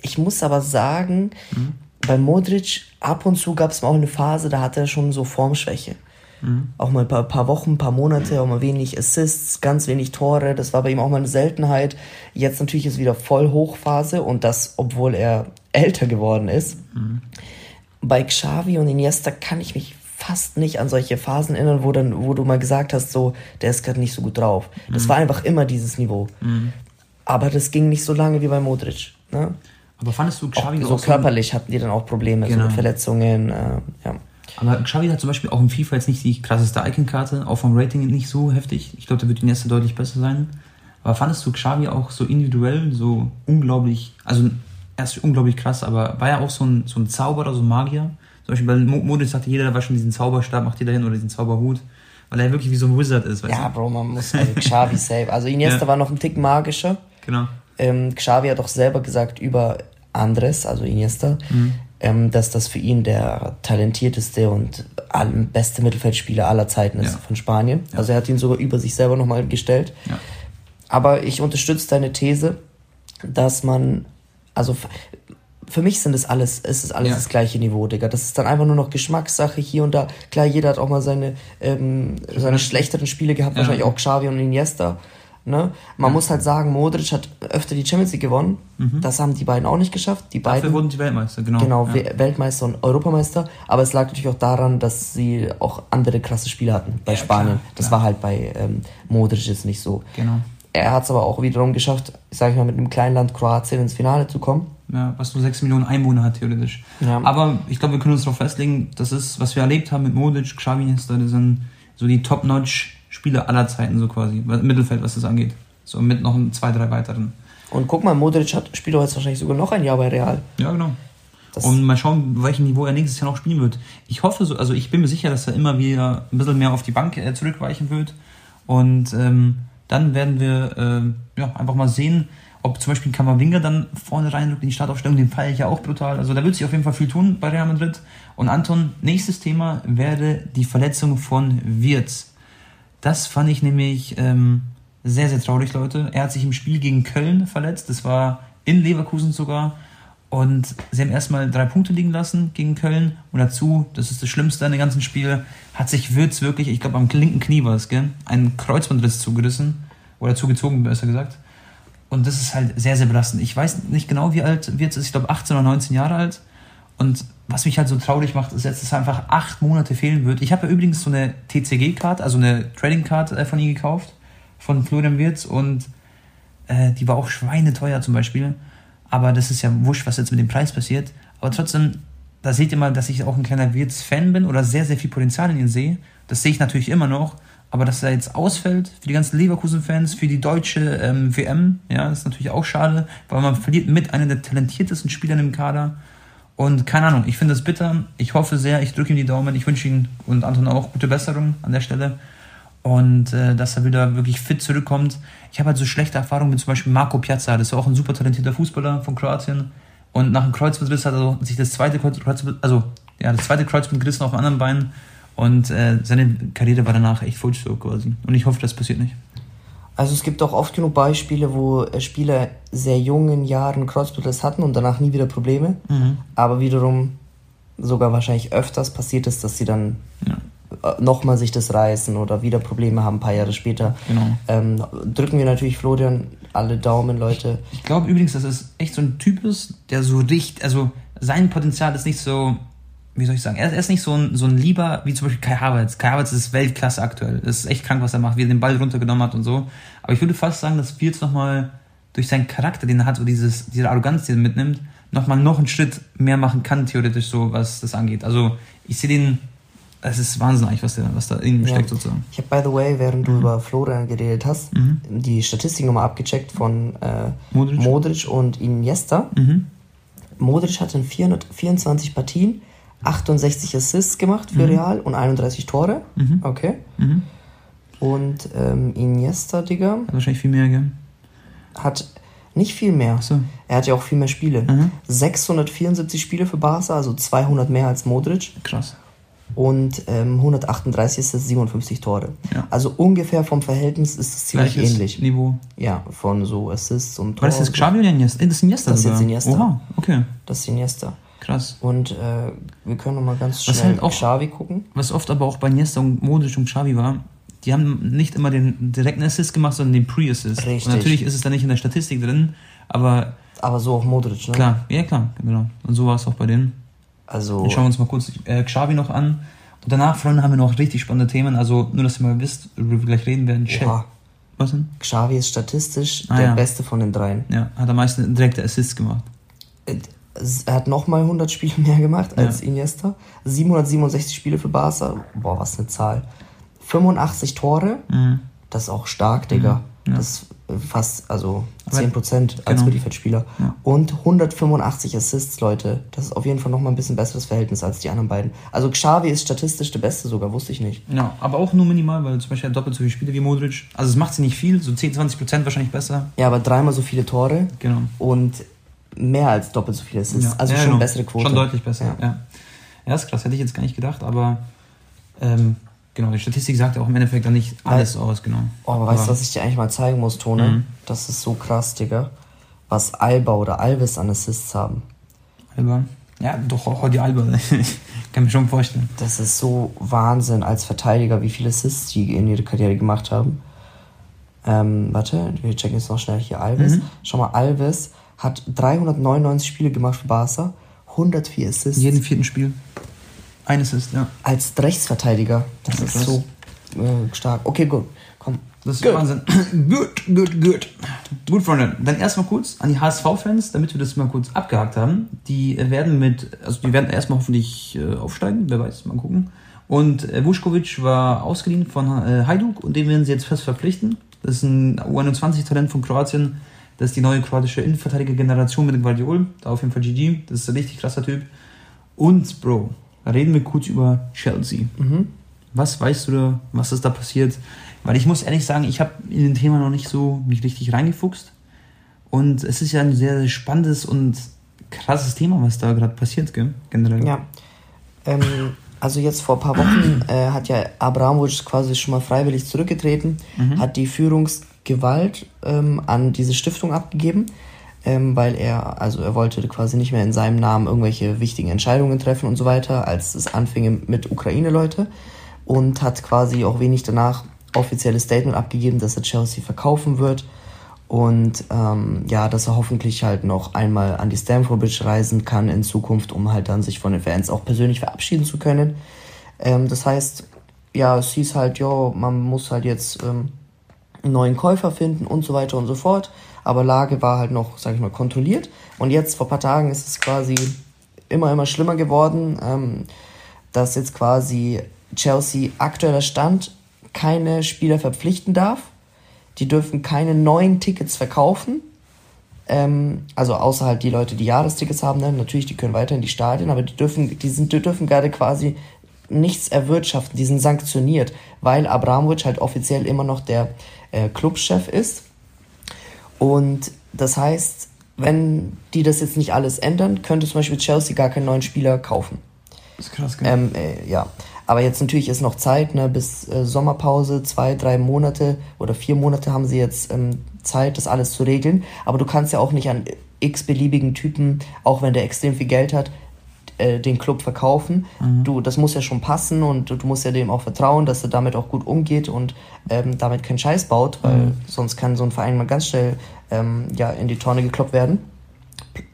ich muss aber sagen, Mhm. bei Modric ab und zu gab es mal auch eine Phase, da hatte er schon so Formschwäche. Mhm. Auch mal ein paar, paar Wochen, ein paar Monate, auch mal wenig Assists, ganz wenig Tore. Das war bei ihm auch mal eine Seltenheit. Jetzt natürlich ist wieder voll Hochphase und das, obwohl er älter geworden ist. Mhm. Bei Xavi und Iniesta kann ich mich fast nicht an solche Phasen erinnern, wo, dann, wo du mal gesagt hast, so, der ist gerade nicht so gut drauf. Mhm. Das war einfach immer dieses Niveau. Aber das ging nicht so lange wie bei Modric. Ne? Aber fandest du Auch Xavi so auch so körperlich hatten die dann auch Probleme, so Genau. mit Verletzungen. Äh, ja. Aber Xavi hat zum Beispiel auch im FIFA jetzt nicht die krasseste Icon-Karte, auch vom Rating nicht so heftig. Ich glaube, da wird Iniesta deutlich besser sein. Aber fandest du Xavi auch so individuell, so unglaublich, also er ist unglaublich krass, aber war er auch so ein, so ein Zauberer, so ein Magier? Zum Beispiel bei Mo- Modric sagte jeder, der war schon diesen Zauberstab, macht jeder hin oder diesen Zauberhut, weil er wirklich wie so ein Wizard ist, weißt Ja, du? Bro, man muss also Xavi safe. Also Iniesta Ja. war noch ein Tick magischer. Genau. Ähm, Xavi hat auch selber gesagt über Andres, also Iniesta, ähm, dass das für ihn der talentierteste und beste Mittelfeldspieler aller Zeiten ist Ja. von Spanien. Also er hat ihn sogar über sich selber nochmal gestellt. Ja. Aber ich unterstütze deine These, dass man, also für mich sind es alles, es ist alles Ja. das gleiche Niveau, Digga. Das ist dann einfach nur noch Geschmackssache hier und da. Klar, jeder hat auch mal seine, ähm, seine schlechteren Spiele gehabt, Ja. wahrscheinlich auch Xavi und Iniesta. Ne? Man muss halt sagen, Modric hat öfter die Champions League gewonnen. Das haben die beiden auch nicht geschafft. Die Mhm. Dafür beiden, wurden sie Weltmeister, genau. genau, ja. We- Weltmeister und Europameister. Aber es lag natürlich auch daran, dass sie auch andere krasse Spiele hatten bei Ja, Spanien. klar, das klar. war halt bei ähm, Modric jetzt nicht so. Genau. Er hat es aber auch wiederum geschafft, sag ich mal, mit einem kleinen Land Kroatien ins Finale zu kommen. Ja, was nur 6 Millionen Einwohner hat, theoretisch. Ja. Aber ich glaube, wir können uns darauf festlegen, das ist, was wir erlebt haben mit Modric, Xavi, das sind so die Top-Notch-Spieler aller Zeiten, so quasi, Mittelfeld, was das angeht. So mit noch zwei, drei weiteren. Und guck mal, Modric hat, spielt doch jetzt wahrscheinlich sogar noch ein Jahr bei Real. Ja, genau. Das und mal schauen, welchem Niveau er nächstes Jahr noch spielen wird. Ich hoffe so, also ich bin mir sicher, dass er immer wieder ein bisschen mehr auf die Bank äh, zurückweichen wird. Und ähm, dann werden wir äh, ja, einfach mal sehen, ob zum Beispiel Kamavinga dann vorne reinrückt in die Startaufstellung, den feiere ich ja auch brutal. Also da wird sich auf jeden Fall viel tun bei Real Madrid. Und Anton, nächstes Thema wäre die Verletzung von Wirtz. Das fand ich nämlich ähm, sehr, sehr traurig, Leute. Er hat sich im Spiel gegen Köln verletzt. Das war in Leverkusen sogar. Und sie haben erstmal drei Punkte liegen lassen gegen Köln. Und dazu, das ist das Schlimmste an dem ganzen Spiel, hat sich Wirtz wirklich, ich glaube am linken Knie war es, einen Kreuzbandriss zugerissen. Oder zugezogen, besser gesagt. Und das ist halt sehr, sehr belastend. Ich weiß nicht genau, wie alt Wirtz ist. Ich glaube 18 oder 19 Jahre alt. Und was mich halt so traurig macht, ist jetzt, dass er einfach acht Monate fehlen wird. Ich habe ja übrigens so eine TCG-Card, also eine Trading-Card äh, von ihm gekauft, von Florian Wirtz. Und äh, die war auch schweineteuer zum Beispiel. Aber das ist ja wurscht, was jetzt mit dem Preis passiert. Aber trotzdem, da seht ihr mal, dass ich auch ein kleiner Wirtz-Fan bin oder sehr, sehr viel Potenzial in ihn sehe. Das sehe ich natürlich immer noch. Aber dass er jetzt ausfällt für die ganzen Leverkusen-Fans, für die deutsche ähm, WM, ja, ist natürlich auch schade, weil man verliert mit einem der talentiertesten Spieler im Kader. Und keine Ahnung, ich finde das bitter. Ich hoffe sehr, ich drücke ihm die Daumen. Ich wünsche ihm und Anton auch gute Besserung an der Stelle. Und äh, dass er wieder wirklich fit zurückkommt. Ich habe halt so schlechte Erfahrungen mit zum Beispiel Marco Piazza. Das ist auch ein super talentierter Fußballer von Kroatien. Und nach dem Kreuzbandriss hat er sich das zweite Kreuzband, also ja, das zweite Kreuzband gerissen auf dem anderen Bein. Und äh, seine Karriere war danach echt Fulstop quasi. Und ich hoffe, das passiert nicht. Also es gibt auch oft genug Beispiele, wo äh, Spieler sehr jungen Jahren Kreuzbandriss hatten und danach nie wieder Probleme. Mhm. Aber wiederum sogar wahrscheinlich öfters passiert ist, dass sie dann ja. Äh, nochmal sich das reißen oder wieder Probleme haben, ein paar Jahre später. Genau. Ähm, drücken wir natürlich Florian alle Daumen, Leute. Ich, ich glaube übrigens, dass es echt so ein Typ ist, der so richtig, also sein Potenzial ist nicht so wie soll ich sagen, er, ist nicht so ein, so ein Lieber wie zum Beispiel Kai Havertz. Kai Havertz ist Weltklasse aktuell. Das ist echt krank, was er macht, wie er den Ball runtergenommen hat und so. Aber ich würde fast sagen, dass Wirtz nochmal durch seinen Charakter, den er hat, so dieses, diese Arroganz, die er mitnimmt, nochmal noch einen Schritt mehr machen kann, theoretisch so, was das angeht. Also ich sehe den, es ist Wahnsinn eigentlich, was, der, was da in ihm ja. steckt sozusagen. Ich habe, by the way, während du mhm. über Florian geredet hast, mhm. die Statistik nochmal abgecheckt von äh, Modric. Modric. und Iniesta. Mhm. Modric hat in 424 Partien 68 Assists gemacht für mhm. Real und 31 Tore. Mhm. Okay. Mhm. Und ähm, Iniesta, Digga. Hat wahrscheinlich viel mehr, gell? Hat nicht viel mehr. So. Er hat ja auch viel mehr Spiele. 674 mhm. Spiele für Barca, also 200 mehr als Modric. Krass. Und ähm, 138 ist das 57 Tore. Ja. Also ungefähr vom Verhältnis ist es ziemlich Gleiches ähnlich. Niveau. Ja, von so Assists und Toren. Was ist das Xavi oder Iniesta? Das ist Iniesta. Das ist jetzt Iniesta. Oha, okay. Das ist Iniesta. Krass. Und äh, wir können noch mal ganz schnell halt auch, Xavi gucken. Was oft aber auch bei Niesta und Modric und Xavi war, die haben nicht immer den direkten Assist gemacht, sondern den Pre-Assist. Richtig. Und natürlich ist es dann nicht in der Statistik drin, aber... Aber so auch Modric, ne? Klar, ja klar, genau. Und so war es auch bei denen. Also... Dann schauen wir uns mal kurz äh, Xavi noch an. Und danach, Freunde, haben wir noch richtig spannende Themen. Also nur, dass ihr mal wisst, worüber wir gleich reden werden. Ja. Was denn? Xavi ist statistisch ah, der ja. Beste von den dreien. Ja, hat am meisten direkte Assists gemacht. Äh, er hat nochmal 100 Spiele mehr gemacht als ja. Iniesta. 767 Spiele für Barca. Boah, was eine Zahl. 85 Tore. Mhm. Das ist auch stark, Digga. Mhm. Ja. Das ist fast, also 10 Prozent als genau. Mittelfeldspieler. Ja. Und 185 Assists, Leute. Das ist auf jeden Fall nochmal ein bisschen besseres Verhältnis als die anderen beiden. Also Xavi ist statistisch der Beste sogar, wusste ich nicht. Ja, aber auch nur minimal, weil zum Beispiel er doppelt so viele Spiele wie Modric. Also es macht sie nicht viel, so 10, 20 Prozent wahrscheinlich besser. Ja, aber dreimal so viele Tore. Genau. Und mehr als doppelt so viel Assists. Ja. Also ja, schon genau. bessere Quote. Schon deutlich besser, ja. ja. Ja, ist krass, hätte ich jetzt gar nicht gedacht, aber ähm, genau, die Statistik sagt ja auch im Endeffekt dann nicht alles Weil, aus, genau. Oh, aber, aber weißt du, was ich dir eigentlich mal zeigen muss, Tone? Mhm. Das ist so krass, Digga. Was Alba oder Alves an Assists haben. Alba? Ja, doch, auch die Alba. kann mir schon vorstellen. Das ist so Wahnsinn als Verteidiger, wie viele Assists die in ihrer Karriere gemacht haben. Ähm, warte, wir checken jetzt noch schnell hier Alves. Mhm. Schau mal, Alves hat 399 Spiele gemacht für Barca, 104 Assists. Jeden vierten Spiel. Ein Assist, ja. Als Rechtsverteidiger. Das ja, ist krass. so äh, stark. Okay, gut. Komm. Das ist good. Wahnsinn. gut, gut, gut. Gut, Freunde. Dann erstmal kurz an die HSV-Fans, damit wir das mal kurz abgehakt haben. Die werden mit, also die werden erstmal hoffentlich äh, aufsteigen, wer weiß, mal gucken. Und äh, Vuskovic war ausgeliehen von äh, Hajduk und den werden sie jetzt fest verpflichten Das ist ein U21-Talent von Kroatien. Das ist die neue kroatische Innenverteidiger-Generation mit Guardiol. Da auf jeden Fall GG. Das ist ein richtig krasser Typ. Und, Bro, reden wir kurz über Chelsea. Mhm. Was weißt du da, was ist da passiert? Weil ich muss ehrlich sagen, ich habe in den Thema noch nicht so mich richtig reingefuchst. Und es ist ja ein sehr, sehr spannendes und krasses Thema, was da gerade passiert, gell? generell. Ja. Ähm, also jetzt vor ein paar Wochen äh, hat ja Abramovic quasi schon mal freiwillig zurückgetreten, Mhm. hat die Führungsgewalt ähm, an diese Stiftung abgegeben, ähm, weil er, also er wollte quasi nicht mehr in seinem Namen irgendwelche wichtigen Entscheidungen treffen und so weiter, als es anfing mit Ukraine-Leute und hat quasi auch wenig danach offizielles Statement abgegeben, dass er Chelsea verkaufen wird und ähm, ja, dass er hoffentlich halt noch einmal an die Stamford Bridge reisen kann in Zukunft, um halt dann sich von den Fans auch persönlich verabschieden zu können. Ähm, das heißt, ja, es hieß halt, ja, man muss halt jetzt ähm, einen neuen Käufer finden und so weiter und so fort. Aber Lage war halt noch, sag ich mal, kontrolliert. Und jetzt vor ein paar Tagen ist es quasi immer, immer schlimmer geworden, ähm, dass jetzt quasi Chelsea aktueller Stand keine Spieler verpflichten darf. Die dürfen keine neuen Tickets verkaufen. Ähm, also außer halt die Leute, die Jahrestickets haben, dann natürlich, die können weiter in die Stadien, aber die dürfen, die sind, die dürfen gerade quasi nichts erwirtschaften, die sind sanktioniert, weil Abramovic halt offiziell immer noch der äh, Clubchef ist. Und das heißt, wenn die das jetzt nicht alles ändern, könnte zum Beispiel Chelsea gar keinen neuen Spieler kaufen. Das ist krass, gell? Ähm, äh, ja. Aber jetzt natürlich ist noch Zeit, ne, bis äh, Sommerpause, zwei, drei Monate oder vier Monate haben sie jetzt ähm, Zeit, das alles zu regeln. Aber du kannst ja auch nicht an x beliebigen Typen, auch wenn der extrem viel Geld hat, äh, den Club verkaufen. Du, das muss ja schon passen und du, du musst ja dem auch vertrauen, dass er damit auch gut umgeht und ähm, damit keinen Scheiß baut, weil sonst kann so ein Verein mal ganz schnell ähm, ja, in die Tonne gekloppt werden.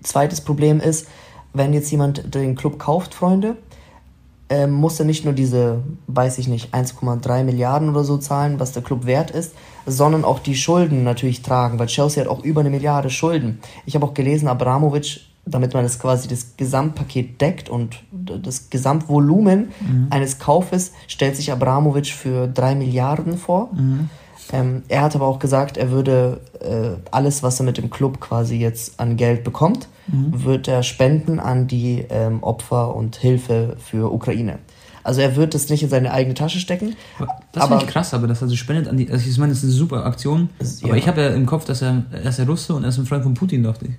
Zweites Problem ist, wenn jetzt jemand den Club kauft, Freunde, ähm, muss er nicht nur diese, weiß ich nicht, 1,3 Milliarden oder so zahlen, was der Club wert ist, sondern auch die Schulden natürlich tragen, weil Chelsea hat auch über eine Milliarde Schulden. Ich habe auch gelesen, Abramovic, damit man das quasi das Gesamtpaket deckt und das Gesamtvolumen eines Kaufes, stellt sich Abramovic für 3 Milliarden vor. Ähm, er hat aber auch gesagt, er würde äh, alles, was er mit dem Club quasi jetzt an Geld bekommt, wird er spenden an die ähm, Opfer und Hilfe für Ukraine. Also er wird es nicht in seine eigene Tasche stecken. Das finde ich krass, aber dass er so spendet an die. Also ich meine, das ist eine super Aktion. Ist- aber ja. ich habe ja im Kopf, dass er, er ist ja Russe und er ist ein Freund von Putin, dachte ich.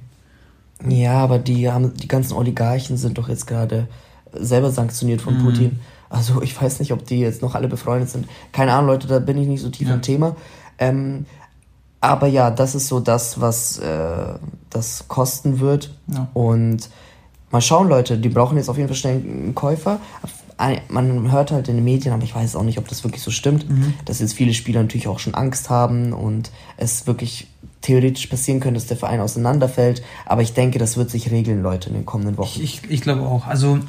Ja, aber die haben die ganzen Oligarchen sind doch jetzt gerade selber sanktioniert von Putin. Also ich weiß nicht, ob die jetzt noch alle befreundet sind. Keine Ahnung, Leute, da bin ich nicht so tief Ja. im Thema. Ähm, aber ja, das ist so das, was äh, das kosten wird. Ja. Und mal schauen, Leute, die brauchen jetzt auf jeden Fall schnell einen Käufer. Man hört halt in den Medien, aber ich weiß auch nicht, ob das wirklich so stimmt, dass jetzt viele Spieler natürlich auch schon Angst haben und es wirklich theoretisch passieren könnte, dass der Verein auseinanderfällt. Aber ich denke, das wird sich regeln, Leute, in den kommenden Wochen. Ich, ich, ich glaube auch. Also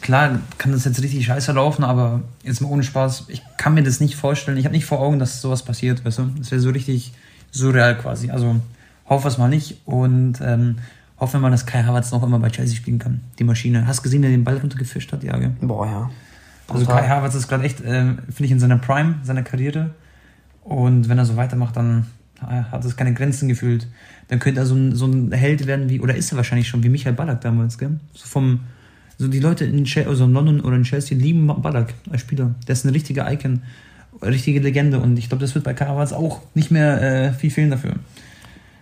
klar kann das jetzt richtig scheiße laufen, aber jetzt mal ohne Spaß, ich kann mir das nicht vorstellen. Ich habe nicht vor Augen, dass sowas passiert, weißt du? Das wäre so richtig surreal quasi. Also hoffe es mal nicht und ähm, hoffen wir mal, dass Kai Havertz noch immer bei Chelsea spielen kann. Die Maschine. Hast du gesehen, wer den Ball runtergefischt hat? Ja, gell? Boah, ja. Also. Kai Havertz ist gerade echt, äh, finde ich, in seiner Prime, seiner Karriere. Und wenn er so weitermacht, dann hat es keine Grenzen gefühlt. Dann könnte er so ein, so ein Held werden wie, oder ist er wahrscheinlich schon, wie Michael Ballack damals, gell? So vom, so die Leute in, Chelsea, also in London oder in Chelsea lieben Ballack als Spieler. Der ist ein richtiger Icon, eine richtige Legende. Und ich glaube, das wird bei Havertz auch nicht mehr äh, viel fehlen dafür.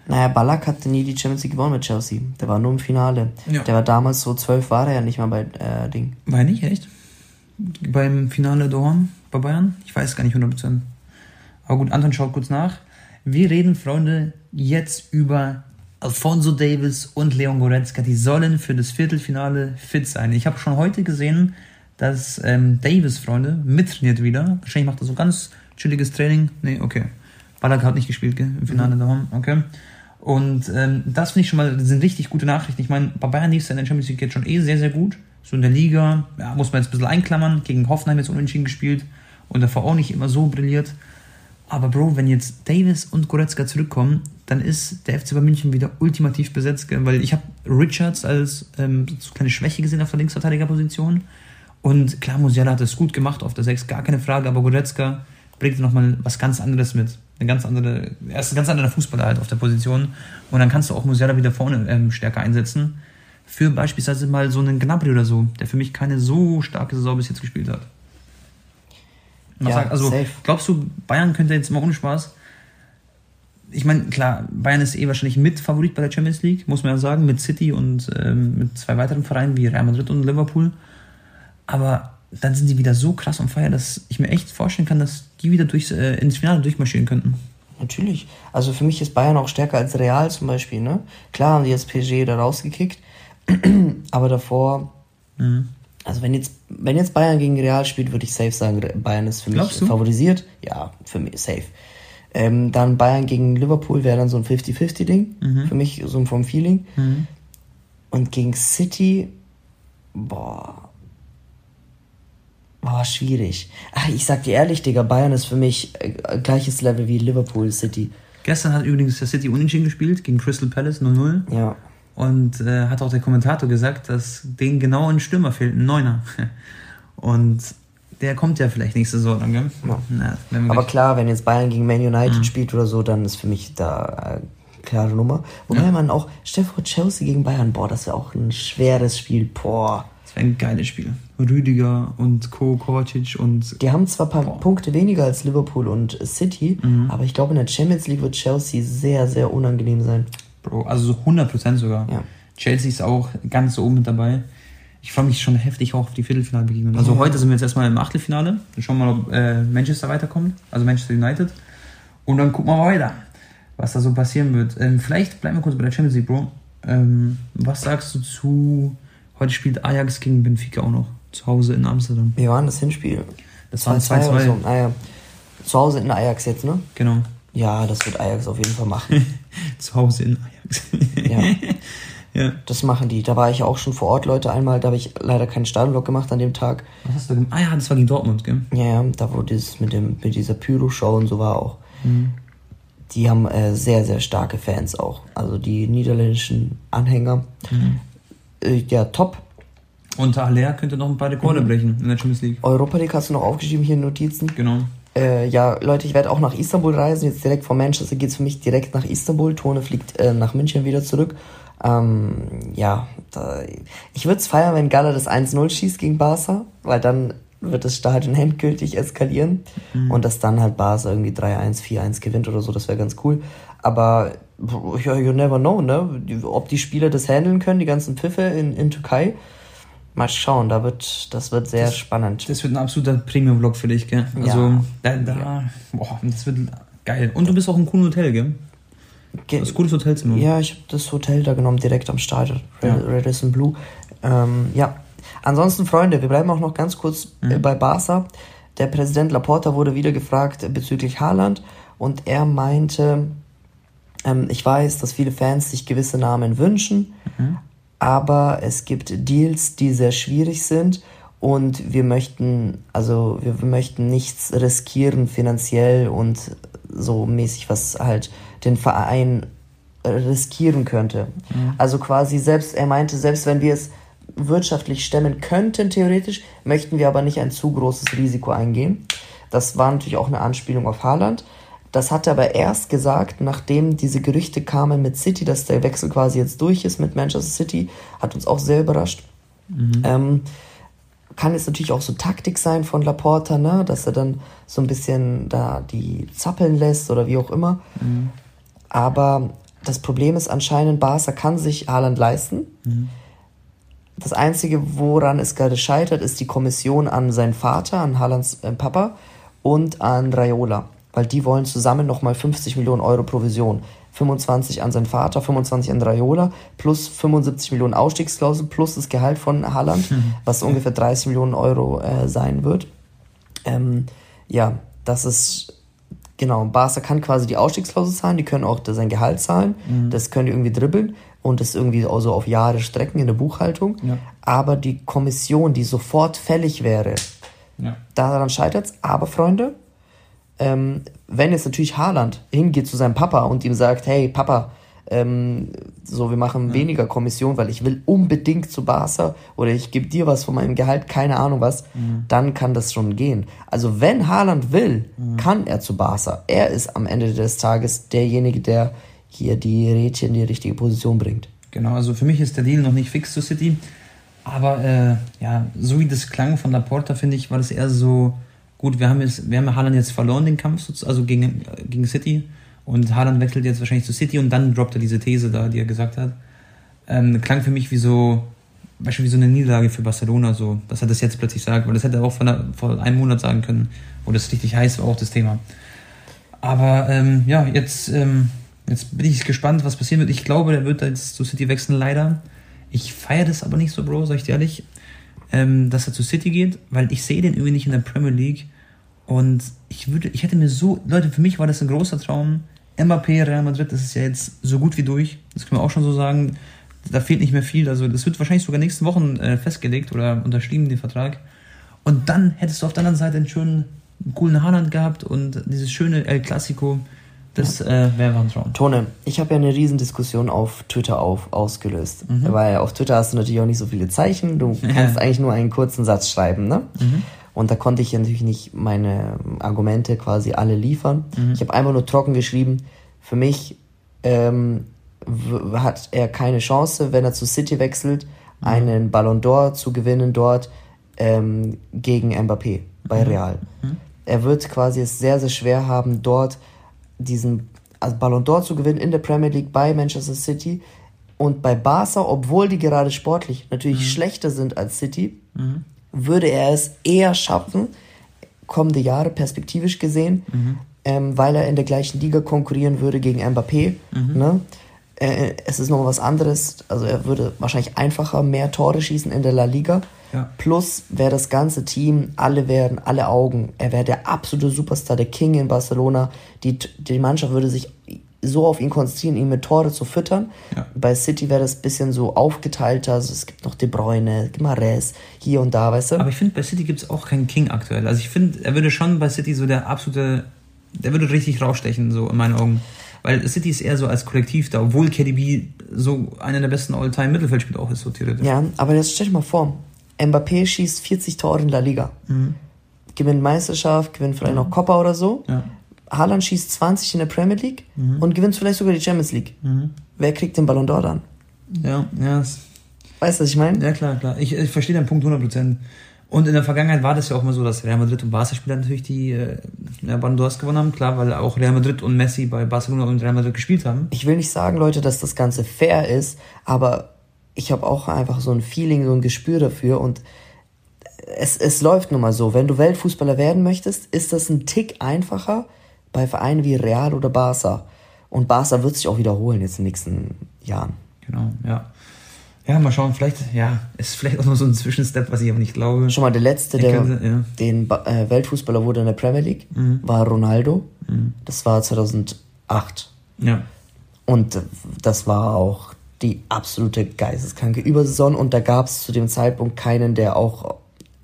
Naja, Ballack hatte nie die Champions League gewonnen mit Chelsea. Der war nur im Finale. Ja. Der war damals so zwölf, war er ja nicht mal bei äh, Ding. War er nicht, echt? Beim Finale Dorn bei Bayern? Ich weiß gar nicht 100%. Aber gut, Anton schaut kurz nach. Wir reden, Freunde, jetzt über Alfonso Davis und Leon Goretzka. Die sollen für das Viertelfinale fit sein. Ich habe schon heute gesehen, dass ähm, Davis, Freunde, mittrainiert wieder. Wahrscheinlich macht er so ganz chilliges Training. Nee, okay. Ballack hat nicht gespielt, gell? Im Finale daheim. Okay. Und ähm, das finde ich schon mal, das sind richtig gute Nachrichten. Ich meine, bei Bayern lief es ja in der Champions League jetzt schon eh sehr, sehr gut. So in der Liga, ja, muss man jetzt ein bisschen einklammern. Gegen Hoffenheim jetzt unentschieden gespielt und davor auch nicht immer so brilliert. Aber Bro, wenn jetzt Davis und Goretzka zurückkommen, dann ist der FC Bayern München wieder ultimativ besetzt, weil ich habe Richards als ähm, so kleine Schwäche gesehen auf der Linksverteidigerposition. Und klar, Musiala hat es gut gemacht auf der 6, gar keine Frage, aber Goretzka bringt nochmal was ganz anderes mit. eine ganz andere, er ist ein ganz anderer Fußballer halt auf der Position. Und dann kannst du auch Musiala wieder vorne ähm, stärker einsetzen. Für beispielsweise mal so einen Gnabry oder so, der für mich keine so starke Saison bis jetzt gespielt hat. Ja, sagt, also safe. glaubst du, Bayern könnte jetzt mal ohne Spaß ich meine, klar, Bayern ist eh wahrscheinlich Mitfavorit bei der Champions League, muss man ja sagen, mit City und ähm, mit zwei weiteren Vereinen wie Real Madrid und Liverpool. Aber dann sind die wieder so krass am Feier, dass ich mir echt vorstellen kann, dass die wieder durchs, äh, ins Finale durchmarschieren könnten. Natürlich. Also für mich ist Bayern auch stärker als Real zum Beispiel. Ne? Klar haben die jetzt PSG da rausgekickt, aber davor, Mhm. Also wenn jetzt, wenn jetzt Bayern gegen Real spielt, würde ich safe sagen, Bayern ist für mich Glaubst du? favorisiert. Ja, für mich safe. Ähm, dann Bayern gegen Liverpool wäre dann so ein 50-50-Ding. Mhm. Für mich so vom Feeling. Und gegen City, boah. Boah, schwierig. Ach, ich sag dir ehrlich, Digga, Bayern ist für mich äh, gleiches Level wie Liverpool City. Gestern hat übrigens der City unentschieden gespielt gegen Crystal Palace 0-0. Ja. Und äh, hat auch der Kommentator gesagt, dass denen genau ein Stürmer fehlt, ein Neuner. Und der kommt ja vielleicht nächste Saison dann, gell? Ja. Na, Aber klar, wenn jetzt Bayern gegen Man United Mhm. spielt oder so, dann ist für mich da äh, klare Nummer. Wobei man auch, stell vor, Chelsea gegen Bayern, boah, das wäre auch ein schweres Spiel, boah. Das wäre ein geiles Spiel. Rüdiger und Co. Kovacic und Die haben zwar ein paar Boah. Mhm. Punkte weniger als Liverpool und City, aber ich glaube, in der Champions League wird Chelsea sehr, sehr unangenehm sein. Bro, also so 100% sogar. Ja. Chelsea ist auch ganz oben mit dabei. Ich freue mich schon heftig auch auf die Viertelfinalbegegnung. Also heute sind wir jetzt erstmal im Achtelfinale. Dann schauen wir mal, ob äh, Manchester weiterkommt, also Manchester United. Und dann gucken wir mal weiter, was da so passieren wird. Ähm, vielleicht bleiben wir kurz bei der Champions League, Bro. Ähm, was sagst du zu, heute spielt Ajax gegen Benfica auch noch, zu Hause in Amsterdam. Wie war denn das Hinspiel? Das waren 2-2 oder 2-2. so. Ah, ja. Zu Hause in Ajax jetzt, ne? Genau. Ja, das wird Ajax auf jeden Fall machen. zu Hause in Ajax. ja. ja. Das machen die. Da war ich auch schon vor Ort, Leute, einmal. Da habe ich leider keinen Stadionblock gemacht an dem Tag. Was hast du gemacht? Ah ja, das war gegen Dortmund, gell? Ja, ja, da wo dieses mit dem mit dieser Pyro-Show und so war auch. Die haben äh, sehr, sehr starke Fans auch. Also die niederländischen Anhänger. Äh, ja, top. Und Haller könnte noch ein paar Rekorde brechen in der Champions League. Europa League hast du noch aufgeschrieben hier in Notizen. Genau. Äh, ja, Leute, ich werde auch nach Istanbul reisen. Jetzt direkt von Manchester geht's für mich direkt nach Istanbul. Tone fliegt äh, nach München wieder zurück. Ähm, ja, da, ich würde es feiern, wenn Gala das 1-0 schießt gegen Barca, weil dann wird das Stadion endgültig eskalieren und dass dann halt Barca irgendwie 3-1, 4-1 gewinnt oder so, das wäre ganz cool. Aber you never know, ne? Ob die Spieler das handeln können, die ganzen Pfiffe in, in Türkei. Mal schauen, da wird, das wird sehr spannend. Das wird ein absoluter Premium-Vlog für dich, gell? Also, Ja. da, da, boah, das wird geil. Und du bist auch im coolen Hotel, gell? Ge- Das cooles Hotelzimmer. Ja, ich habe das Hotel da genommen, direkt am Stadion. Ja. Red Radisson Blue. Ähm, ja. Ansonsten, Freunde, wir bleiben auch noch ganz kurz äh, Mhm. bei Barca. Der Präsident Laporta wurde wieder gefragt bezüglich Haaland und er meinte, ähm, ich weiß, dass viele Fans sich gewisse Namen wünschen, Mhm. Aber es gibt Deals, die sehr schwierig sind und wir möchten, also wir, wir möchten nichts riskieren finanziell und so mäßig, was halt den Verein riskieren könnte. Also quasi selbst, er meinte, selbst wenn wir es wirtschaftlich stemmen könnten, theoretisch, möchten wir aber nicht ein zu großes Risiko eingehen. Das war natürlich auch eine Anspielung auf Haaland. Das hat er aber erst gesagt, nachdem diese Gerüchte kamen mit City, dass der Wechsel quasi jetzt durch ist mit Manchester City, hat uns auch sehr überrascht. Ähm, kann jetzt natürlich auch so Taktik sein von Laporta, ne? dass er dann so ein bisschen da die zappeln lässt oder wie auch immer. Aber das Problem ist anscheinend, Barca kann sich Haaland leisten. Das Einzige, woran es gerade scheitert, ist die Kommission an seinen Vater, an Haalands äh, Papa und an Raiola. Weil die wollen zusammen nochmal 50 Millionen Euro Provision. 25 an seinen Vater, 25 an Raiola, plus 75 Millionen Ausstiegsklausel, plus das Gehalt von Haaland, was ungefähr 30 Millionen Euro äh, sein wird. Ähm, ja, das ist Genau, Barca kann quasi die Ausstiegsklausel zahlen, die können auch sein Gehalt zahlen, das können die irgendwie dribbeln und das irgendwie auch so auf Jahre strecken in der Buchhaltung. Ja. Aber die Kommission, die sofort fällig wäre, Ja. daran scheitert's. Aber Freunde, ähm, wenn jetzt natürlich Haaland hingeht zu seinem Papa und ihm sagt, hey Papa, ähm, so wir machen ja. weniger Kommission, weil ich will unbedingt zu Barca oder ich gebe dir was von meinem Gehalt, keine Ahnung was, mhm. dann kann das schon gehen. Also wenn Haaland will, mhm. kann er zu Barca. Er ist am Ende des Tages derjenige, der hier die Rädchen in die richtige Position bringt. Genau, also für mich ist der Deal noch nicht fix zu City. Aber äh, ja, so wie das klang von Laporta, finde ich, war das eher so, gut, wir haben jetzt, wir haben Haaland jetzt verloren, den Kampf, also gegen, gegen City. Und Haaland wechselt jetzt wahrscheinlich zu City und dann droppt er diese These da, die er gesagt hat. Ähm, klang für mich wie so, beispielsweise wie so eine Niederlage für Barcelona, so, dass er das jetzt plötzlich sagt, weil das hätte er auch der, vor einem Monat sagen können, wo das richtig heiß war, auch das Thema. Aber ähm, ja, jetzt, ähm, jetzt bin ich gespannt, was passieren wird. Ich glaube, der wird jetzt zu City wechseln, leider. Ich feiere das aber nicht so, Bro, sag ich dir ehrlich, ähm, dass er zu City geht, weil ich sehe den irgendwie nicht in der Premier League. Und ich würde, ich hätte mir so, Leute, für mich war das ein großer Traum. Mbappé, Real Madrid, das ist ja jetzt so gut wie durch. Das können wir auch schon so sagen. Da fehlt nicht mehr viel. Also, das wird wahrscheinlich sogar nächsten Wochen äh, festgelegt oder unterschrieben, den Vertrag. Und dann hättest du auf der anderen Seite einen schönen, coolen Haaland gehabt und dieses schöne El Clasico. Das äh, wäre ein Traum. Tone, ich habe ja eine Riesendiskussion auf Twitter auf, ausgelöst. Mhm. Weil auf Twitter hast du natürlich auch nicht so viele Zeichen. Du kannst ja. eigentlich nur einen kurzen Satz schreiben, ne? Mhm. Und da konnte ich ja natürlich nicht meine Argumente quasi alle liefern. Mhm. Ich habe einfach nur trocken geschrieben, für mich ähm, hat er keine Chance, wenn er zu City wechselt, mhm. einen Ballon d'Or zu gewinnen dort ähm, gegen Mbappé bei mhm. Real. Mhm. Er wird quasi es sehr, sehr schwer haben, dort diesen also Ballon d'Or zu gewinnen in der Premier League bei Manchester City und bei Barca, obwohl die gerade sportlich natürlich mhm. schlechter sind als City, mhm. Würde er es eher schaffen, kommende Jahre perspektivisch gesehen, mhm. ähm, weil er in der gleichen Liga konkurrieren würde gegen Mbappé. Mhm. Ne? Äh, es ist noch was anderes, also er würde wahrscheinlich einfacher mehr Tore schießen in der La Liga. Ja. Plus wäre das ganze Team, alle wären, alle Augen. Er wäre der absolute Superstar, der King in Barcelona. Die, die Mannschaft würde sich so auf ihn konzentrieren, ihn mit Tore zu füttern. Ja. Bei City wäre das ein bisschen so aufgeteilter. Also es gibt noch De Bruyne, Mares, hier und da, weißt du? Aber ich finde, bei City gibt es auch keinen King aktuell. Also ich finde, er würde schon bei City so der absolute, der würde richtig rausstechen, so in meinen Augen. Weil City ist eher so als Kollektiv da, obwohl KDB so einer der besten All-Time-Mittelfeldspieler auch ist, so theoretisch. Ja, aber jetzt stell dir mal vor, Mbappé schießt 40 Tore in La Liga. Mhm. Gewinnt Meisterschaft, gewinnt vielleicht noch Copa oder so. Ja. Haaland schießt 20 in der Premier League mhm. und gewinnt vielleicht sogar die Champions League. Mhm. Wer kriegt den Ballon d'Or dann? Ja, ja. Weißt du, was ich meine? Ja, klar, klar. Ich, ich verstehe deinen Punkt 100%. Und in der Vergangenheit war das ja auch mal so, dass Real Madrid und Barca-Spieler natürlich die äh, Ballon d'Ors gewonnen haben. Klar, weil auch Real Madrid und Messi bei Barcelona und Real Madrid gespielt haben. Ich will nicht sagen, Leute, dass das Ganze fair ist, aber ich habe auch einfach so ein Feeling, so ein Gespür dafür und es, es läuft nun mal so. Wenn du Weltfußballer werden möchtest, ist das ein Tick einfacher bei Vereinen wie Real oder Barca. Und Barca wird sich auch wiederholen jetzt in den nächsten Jahren. Genau, ja. Ja, mal schauen, vielleicht, ja, ist vielleicht auch noch so ein Zwischenstep, was ich aber nicht glaube. Schon mal der letzte, der könnte, ja. den äh, Weltfußballer wurde in der Premier League, mhm. war Ronaldo. Mhm. Das war 2008. Ja. Und äh, das war auch die absolute geisteskranke Übersaison und da gab es zu dem Zeitpunkt keinen, der auch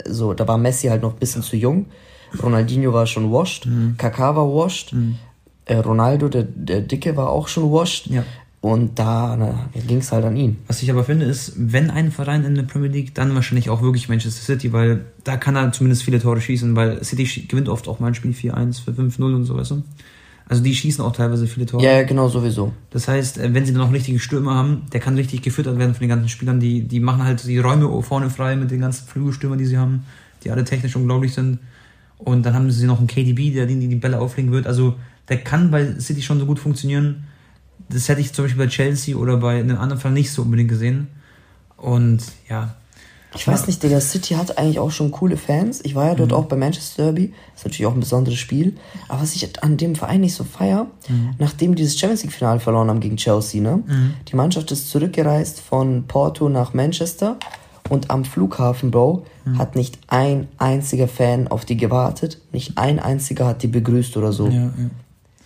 so, da war Messi halt noch ein bisschen zu jung, Ronaldinho war schon washed, mhm. Kaká war washed, mhm. äh, Ronaldo, der, der Dicke, war auch schon washed. Ja. Und da ging es halt an ihn. Was ich aber finde, ist, wenn ein Verein in der Premier League, dann wahrscheinlich auch wirklich Manchester City, weil da kann er zumindest viele Tore schießen, weil City gewinnt oft auch mal ein Spiel 4-1 für 5-0 und so, weißt du? Also die schießen auch teilweise viele Tore. Ja, ja, genau, sowieso. Das heißt, äh, wenn sie dann noch richtige Stürmer haben, der kann richtig gefüttert werden von den ganzen Spielern. Die, die machen halt die Räume vorne frei mit den ganzen Flügelstürmern, die sie haben, die alle technisch unglaublich sind. Und dann haben sie noch einen KDB, der den die Bälle auflegen wird. Also der kann bei City schon so gut funktionieren. Das hätte ich zum Beispiel bei Chelsea oder bei einem anderen Fall nicht so unbedingt gesehen. Und ja, ich weiß nicht, Digga, City hat eigentlich auch schon coole Fans. Ich war ja dort mhm. auch bei Manchester Derby. Das ist natürlich auch ein besonderes Spiel. Aber was ich an dem Verein nicht so feier, mhm. nachdem die das Champions League-Finale verloren haben gegen Chelsea, ne? Mhm. Die Mannschaft ist zurückgereist von Porto nach Manchester und am Flughafen, Bro, mhm. hat nicht ein einziger Fan auf die gewartet. Nicht ein einziger hat die begrüßt oder so. Ja, ja.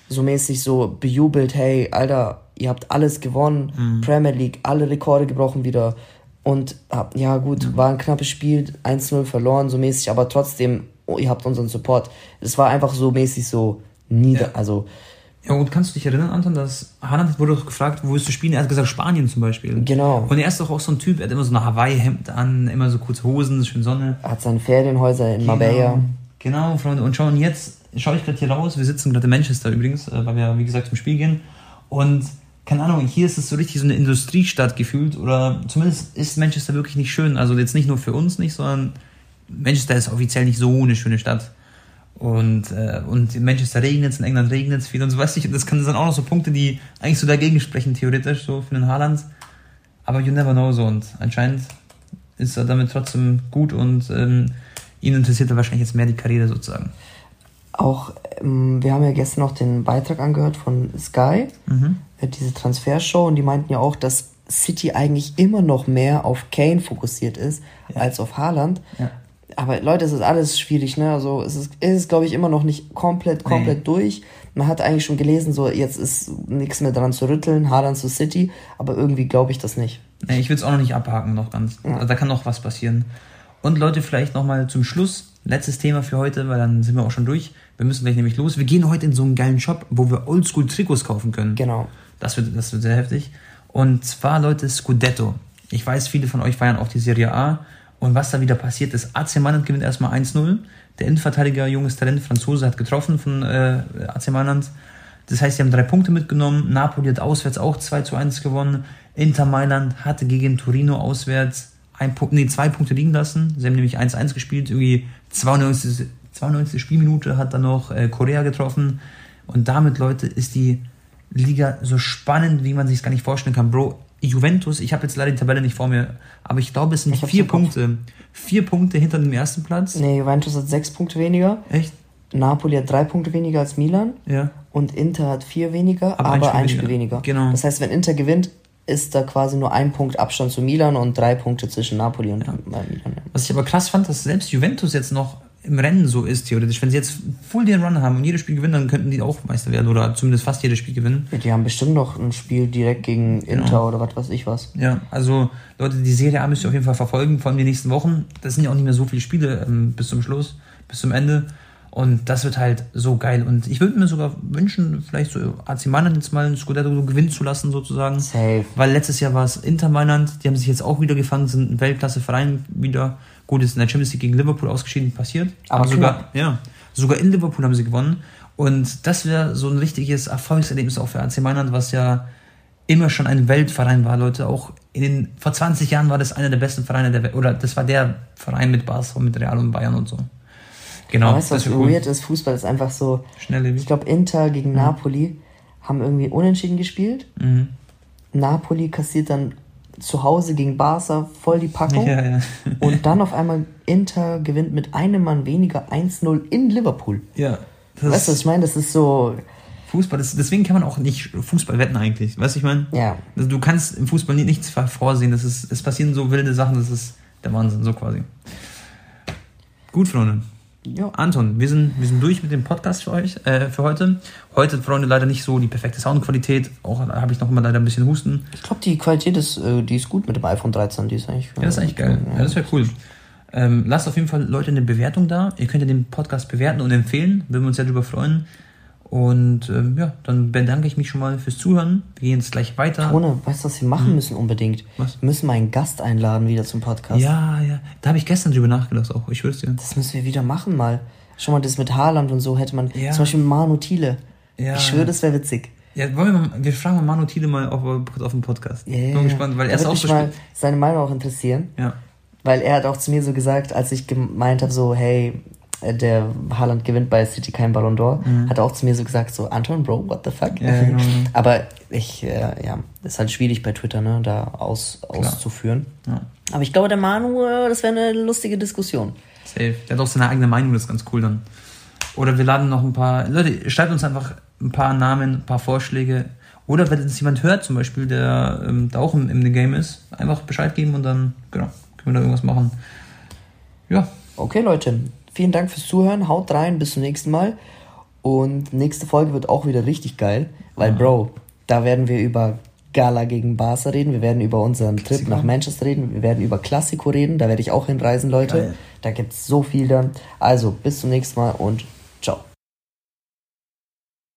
So mäßig so bejubelt, hey, Alter, ihr habt alles gewonnen, mhm. Premier League, alle Rekorde gebrochen wieder und ja, gut, war ein knappes Spiel, 1-0 verloren, so mäßig, aber trotzdem, oh, ihr habt unseren Support. Es war einfach so mäßig so nieder, ja. also Ja, und kannst du dich erinnern, Anton, dass Haaland wurde doch gefragt, wo willst du spielen? Er hat gesagt, Spanien zum Beispiel. Genau. Und er ist doch auch so ein Typ, er hat immer so ein Hawaii-Hemd an, immer so kurze Hosen, schön Sonne. Hat seine Ferienhäuser in Marbella. Genau, genau Freunde. Und schauen, jetzt schaue ich gerade hier raus. Wir sitzen gerade in Manchester übrigens, äh, weil wir, wie gesagt, zum Spiel gehen. Und keine Ahnung, hier ist es so richtig so eine Industriestadt gefühlt. Oder zumindest ist Manchester wirklich nicht schön. Also jetzt nicht nur für uns nicht, sondern Manchester ist offiziell nicht so eine schöne Stadt. Und, äh, und in Manchester regnet es, in England regnet es viel und so, weißt du, das kann dann auch noch so Punkte, die eigentlich so dagegen sprechen, theoretisch, so für den Haaland. Aber you never know so und anscheinend ist er damit trotzdem gut und ähm, ihn interessiert er wahrscheinlich jetzt mehr die Karriere sozusagen. Auch, ähm, wir haben ja gestern noch den Beitrag angehört von Sky, Mhm. äh, diese Transfershow, und die meinten ja auch, dass City eigentlich immer noch mehr auf Kane fokussiert ist als auf Haaland. Ja. Aber Leute, es ist alles schwierig, ne? Also es ist, es ist glaube ich, immer noch nicht komplett, komplett Nee. durch. Man hat eigentlich schon gelesen, so jetzt ist nichts mehr dran zu rütteln, Haaland zu City, aber irgendwie glaube ich das nicht. Nee, ich will es auch noch nicht abhaken noch ganz. Also da kann noch was passieren. Und Leute, vielleicht nochmal zum Schluss, letztes Thema für heute, weil dann sind wir auch schon durch. Wir müssen gleich nämlich los. Wir gehen heute in so einen geilen Shop, wo wir Oldschool-Trikots kaufen können. Genau. Das wird, das wird sehr heftig. Und zwar, Leute, Scudetto. Ich weiß, viele von euch feiern auch die Serie A. Und was da wieder passiert ist, AC Mailand gewinnt erstmal 1-0. Der Innenverteidiger, junges Talent, Franzose, hat getroffen von äh, AC Mailand. Das heißt, sie haben drei Punkte mitgenommen. Napoli hat auswärts auch 2 zu 1 gewonnen. Inter Mailand hatte gegen Torino auswärts ein Punkt, nee, zwei Punkte liegen lassen. Sie haben nämlich 1-1 gespielt. Irgendwie 92. 92. Spielminute hat dann noch äh, Korea getroffen. Und damit, Leute, ist die Liga so spannend, wie man sich es gar nicht vorstellen kann. Bro, Juventus, ich habe jetzt leider die Tabelle nicht vor mir, aber ich glaube, es sind vier. Punkte. Vier Punkte hinter dem ersten Platz. Nee, Juventus hat sechs Punkte weniger, Echt? Napoli hat drei Punkte weniger als Milan Ja. und Inter hat vier weniger, Aber aber, ein ein, Spiel Spiel weniger. weniger. Genau. Das heißt, wenn Inter gewinnt, ist da quasi nur ein Punkt Abstand zu Milan und drei Punkte zwischen Napoli und äh, Milan. Ja. Was ich aber krass fand, dass selbst Juventus jetzt noch im Rennen so ist, theoretisch. Wenn sie jetzt full den Run haben und jedes Spiel gewinnen, dann könnten die auch Meister werden oder zumindest fast jedes Spiel gewinnen. Die haben bestimmt noch ein Spiel direkt gegen Genau. Inter oder was weiß ich was. Ja, also Leute, die Serie A müsst ihr auf jeden Fall verfolgen, vor allem die nächsten Wochen. Das sind ja auch nicht mehr so viele Spiele ähm, bis zum Schluss, bis zum Ende. Und das wird halt so geil. Und ich würde mir sogar wünschen, vielleicht so AC Mailand jetzt mal ein Scudetto gewinnen zu lassen, sozusagen. Safe. Weil letztes Jahr war es Inter Mailand, die haben sich jetzt auch wieder gefangen, sind ein Weltklasse-Verein wieder. Gut, ist in der Champions League gegen Liverpool ausgeschieden, passiert. Aber sogar, ja, sogar in Liverpool haben sie gewonnen. Und das wäre so ein richtiges Erfolgserlebnis auch für AC Mailand, was ja immer schon ein Weltverein war, Leute. Auch in den, vor 20 Jahren war das einer der besten Vereine der Welt, oder das war der Verein mit Barca, mit Real und Bayern und so. Genau, weißt du, was cool. weird ist? Fußball ist einfach so. Schnelllebig. Ich glaube, Inter gegen Napoli haben irgendwie unentschieden gespielt. Mhm. Napoli kassiert dann zu Hause gegen Barca voll die Packung. Ja, ja. Und dann auf einmal Inter gewinnt mit einem Mann weniger 1-0 in Liverpool. ja. Weißt du, was ich meine? Das ist so. Fußball, das, deswegen kann man auch nicht Fußball wetten eigentlich. Weißt du, ich meine? Ja. Also du kannst im Fußball nie- nichts vorsehen. Das ist, es passieren so wilde Sachen, das ist der Wahnsinn, so quasi. Gut, Freunde. Ja. Anton, wir sind, wir sind durch mit dem Podcast für euch, äh, für heute. Heute, Freunde, leider nicht so die perfekte Soundqualität. Auch habe ich noch immer leider ein bisschen Husten. Ich glaube, die Qualität ist, äh, die ist gut mit dem iPhone 13. Die ist eigentlich. Ja, das ist eigentlich geil. Ja, das wäre cool. Ähm, lasst auf jeden Fall Leute eine Bewertung da. Ihr könnt ja den Podcast bewerten und empfehlen. Würden wir uns sehr darüber freuen. Und ähm, ja, dann bedanke ich mich schon mal fürs Zuhören. Wir gehen jetzt gleich weiter. Ohne, weißt du, was wir machen müssen unbedingt? Hm. Was? Wir müssen mal einen Gast einladen wieder zum Podcast. Ja, ja. Da habe ich gestern drüber nachgedacht auch. Ich schwör's dir. Das müssen wir wieder machen mal. Schon mal das mit Haaland und so hätte man. Ja. Zum Beispiel Manu Thiele. Ja. Ich schwöre, das wäre witzig. Ja, wollen wir, mal, wir fragen mal Manu Thiele mal auf, auf dem Podcast. Ja, Bin gespannt, weil er ist würde auch so mal seine Meinung auch interessieren. Ja. Weil er hat auch zu mir so gesagt, als ich gemeint habe, so, hey, der Haaland gewinnt bei City kein Ballon d'Or, hat er auch zu mir so gesagt, so, Anton, Bro, what the fuck? Mhm. Ja, genau. Aber ich, äh, ja, ist halt schwierig bei Twitter, ne, da aus, auszuführen. ja. Aber ich glaube, der Manu, äh, das wäre eine lustige Diskussion. Safe. Der hat auch seine eigene Meinung, das ist ganz cool dann. Oder wir laden noch ein paar. Leute, schreibt uns einfach ein paar Namen, ein paar Vorschläge. Oder wenn uns jemand hört, zum Beispiel, der ähm, da auch im, im Game ist, einfach Bescheid geben und dann, genau, können wir da irgendwas machen. Ja, Okay, Leute, vielen Dank fürs Zuhören. Haut rein, bis zum nächsten Mal. Und nächste Folge wird auch wieder richtig geil, weil, Bro, da werden wir über Gala gegen Barca reden. Wir werden über unseren Trip nach Manchester reden. Wir werden über Klassiko reden. Da werde ich auch hinreisen, Leute. Geil. Da gibt's so viel dann. Also, bis zum nächsten Mal und.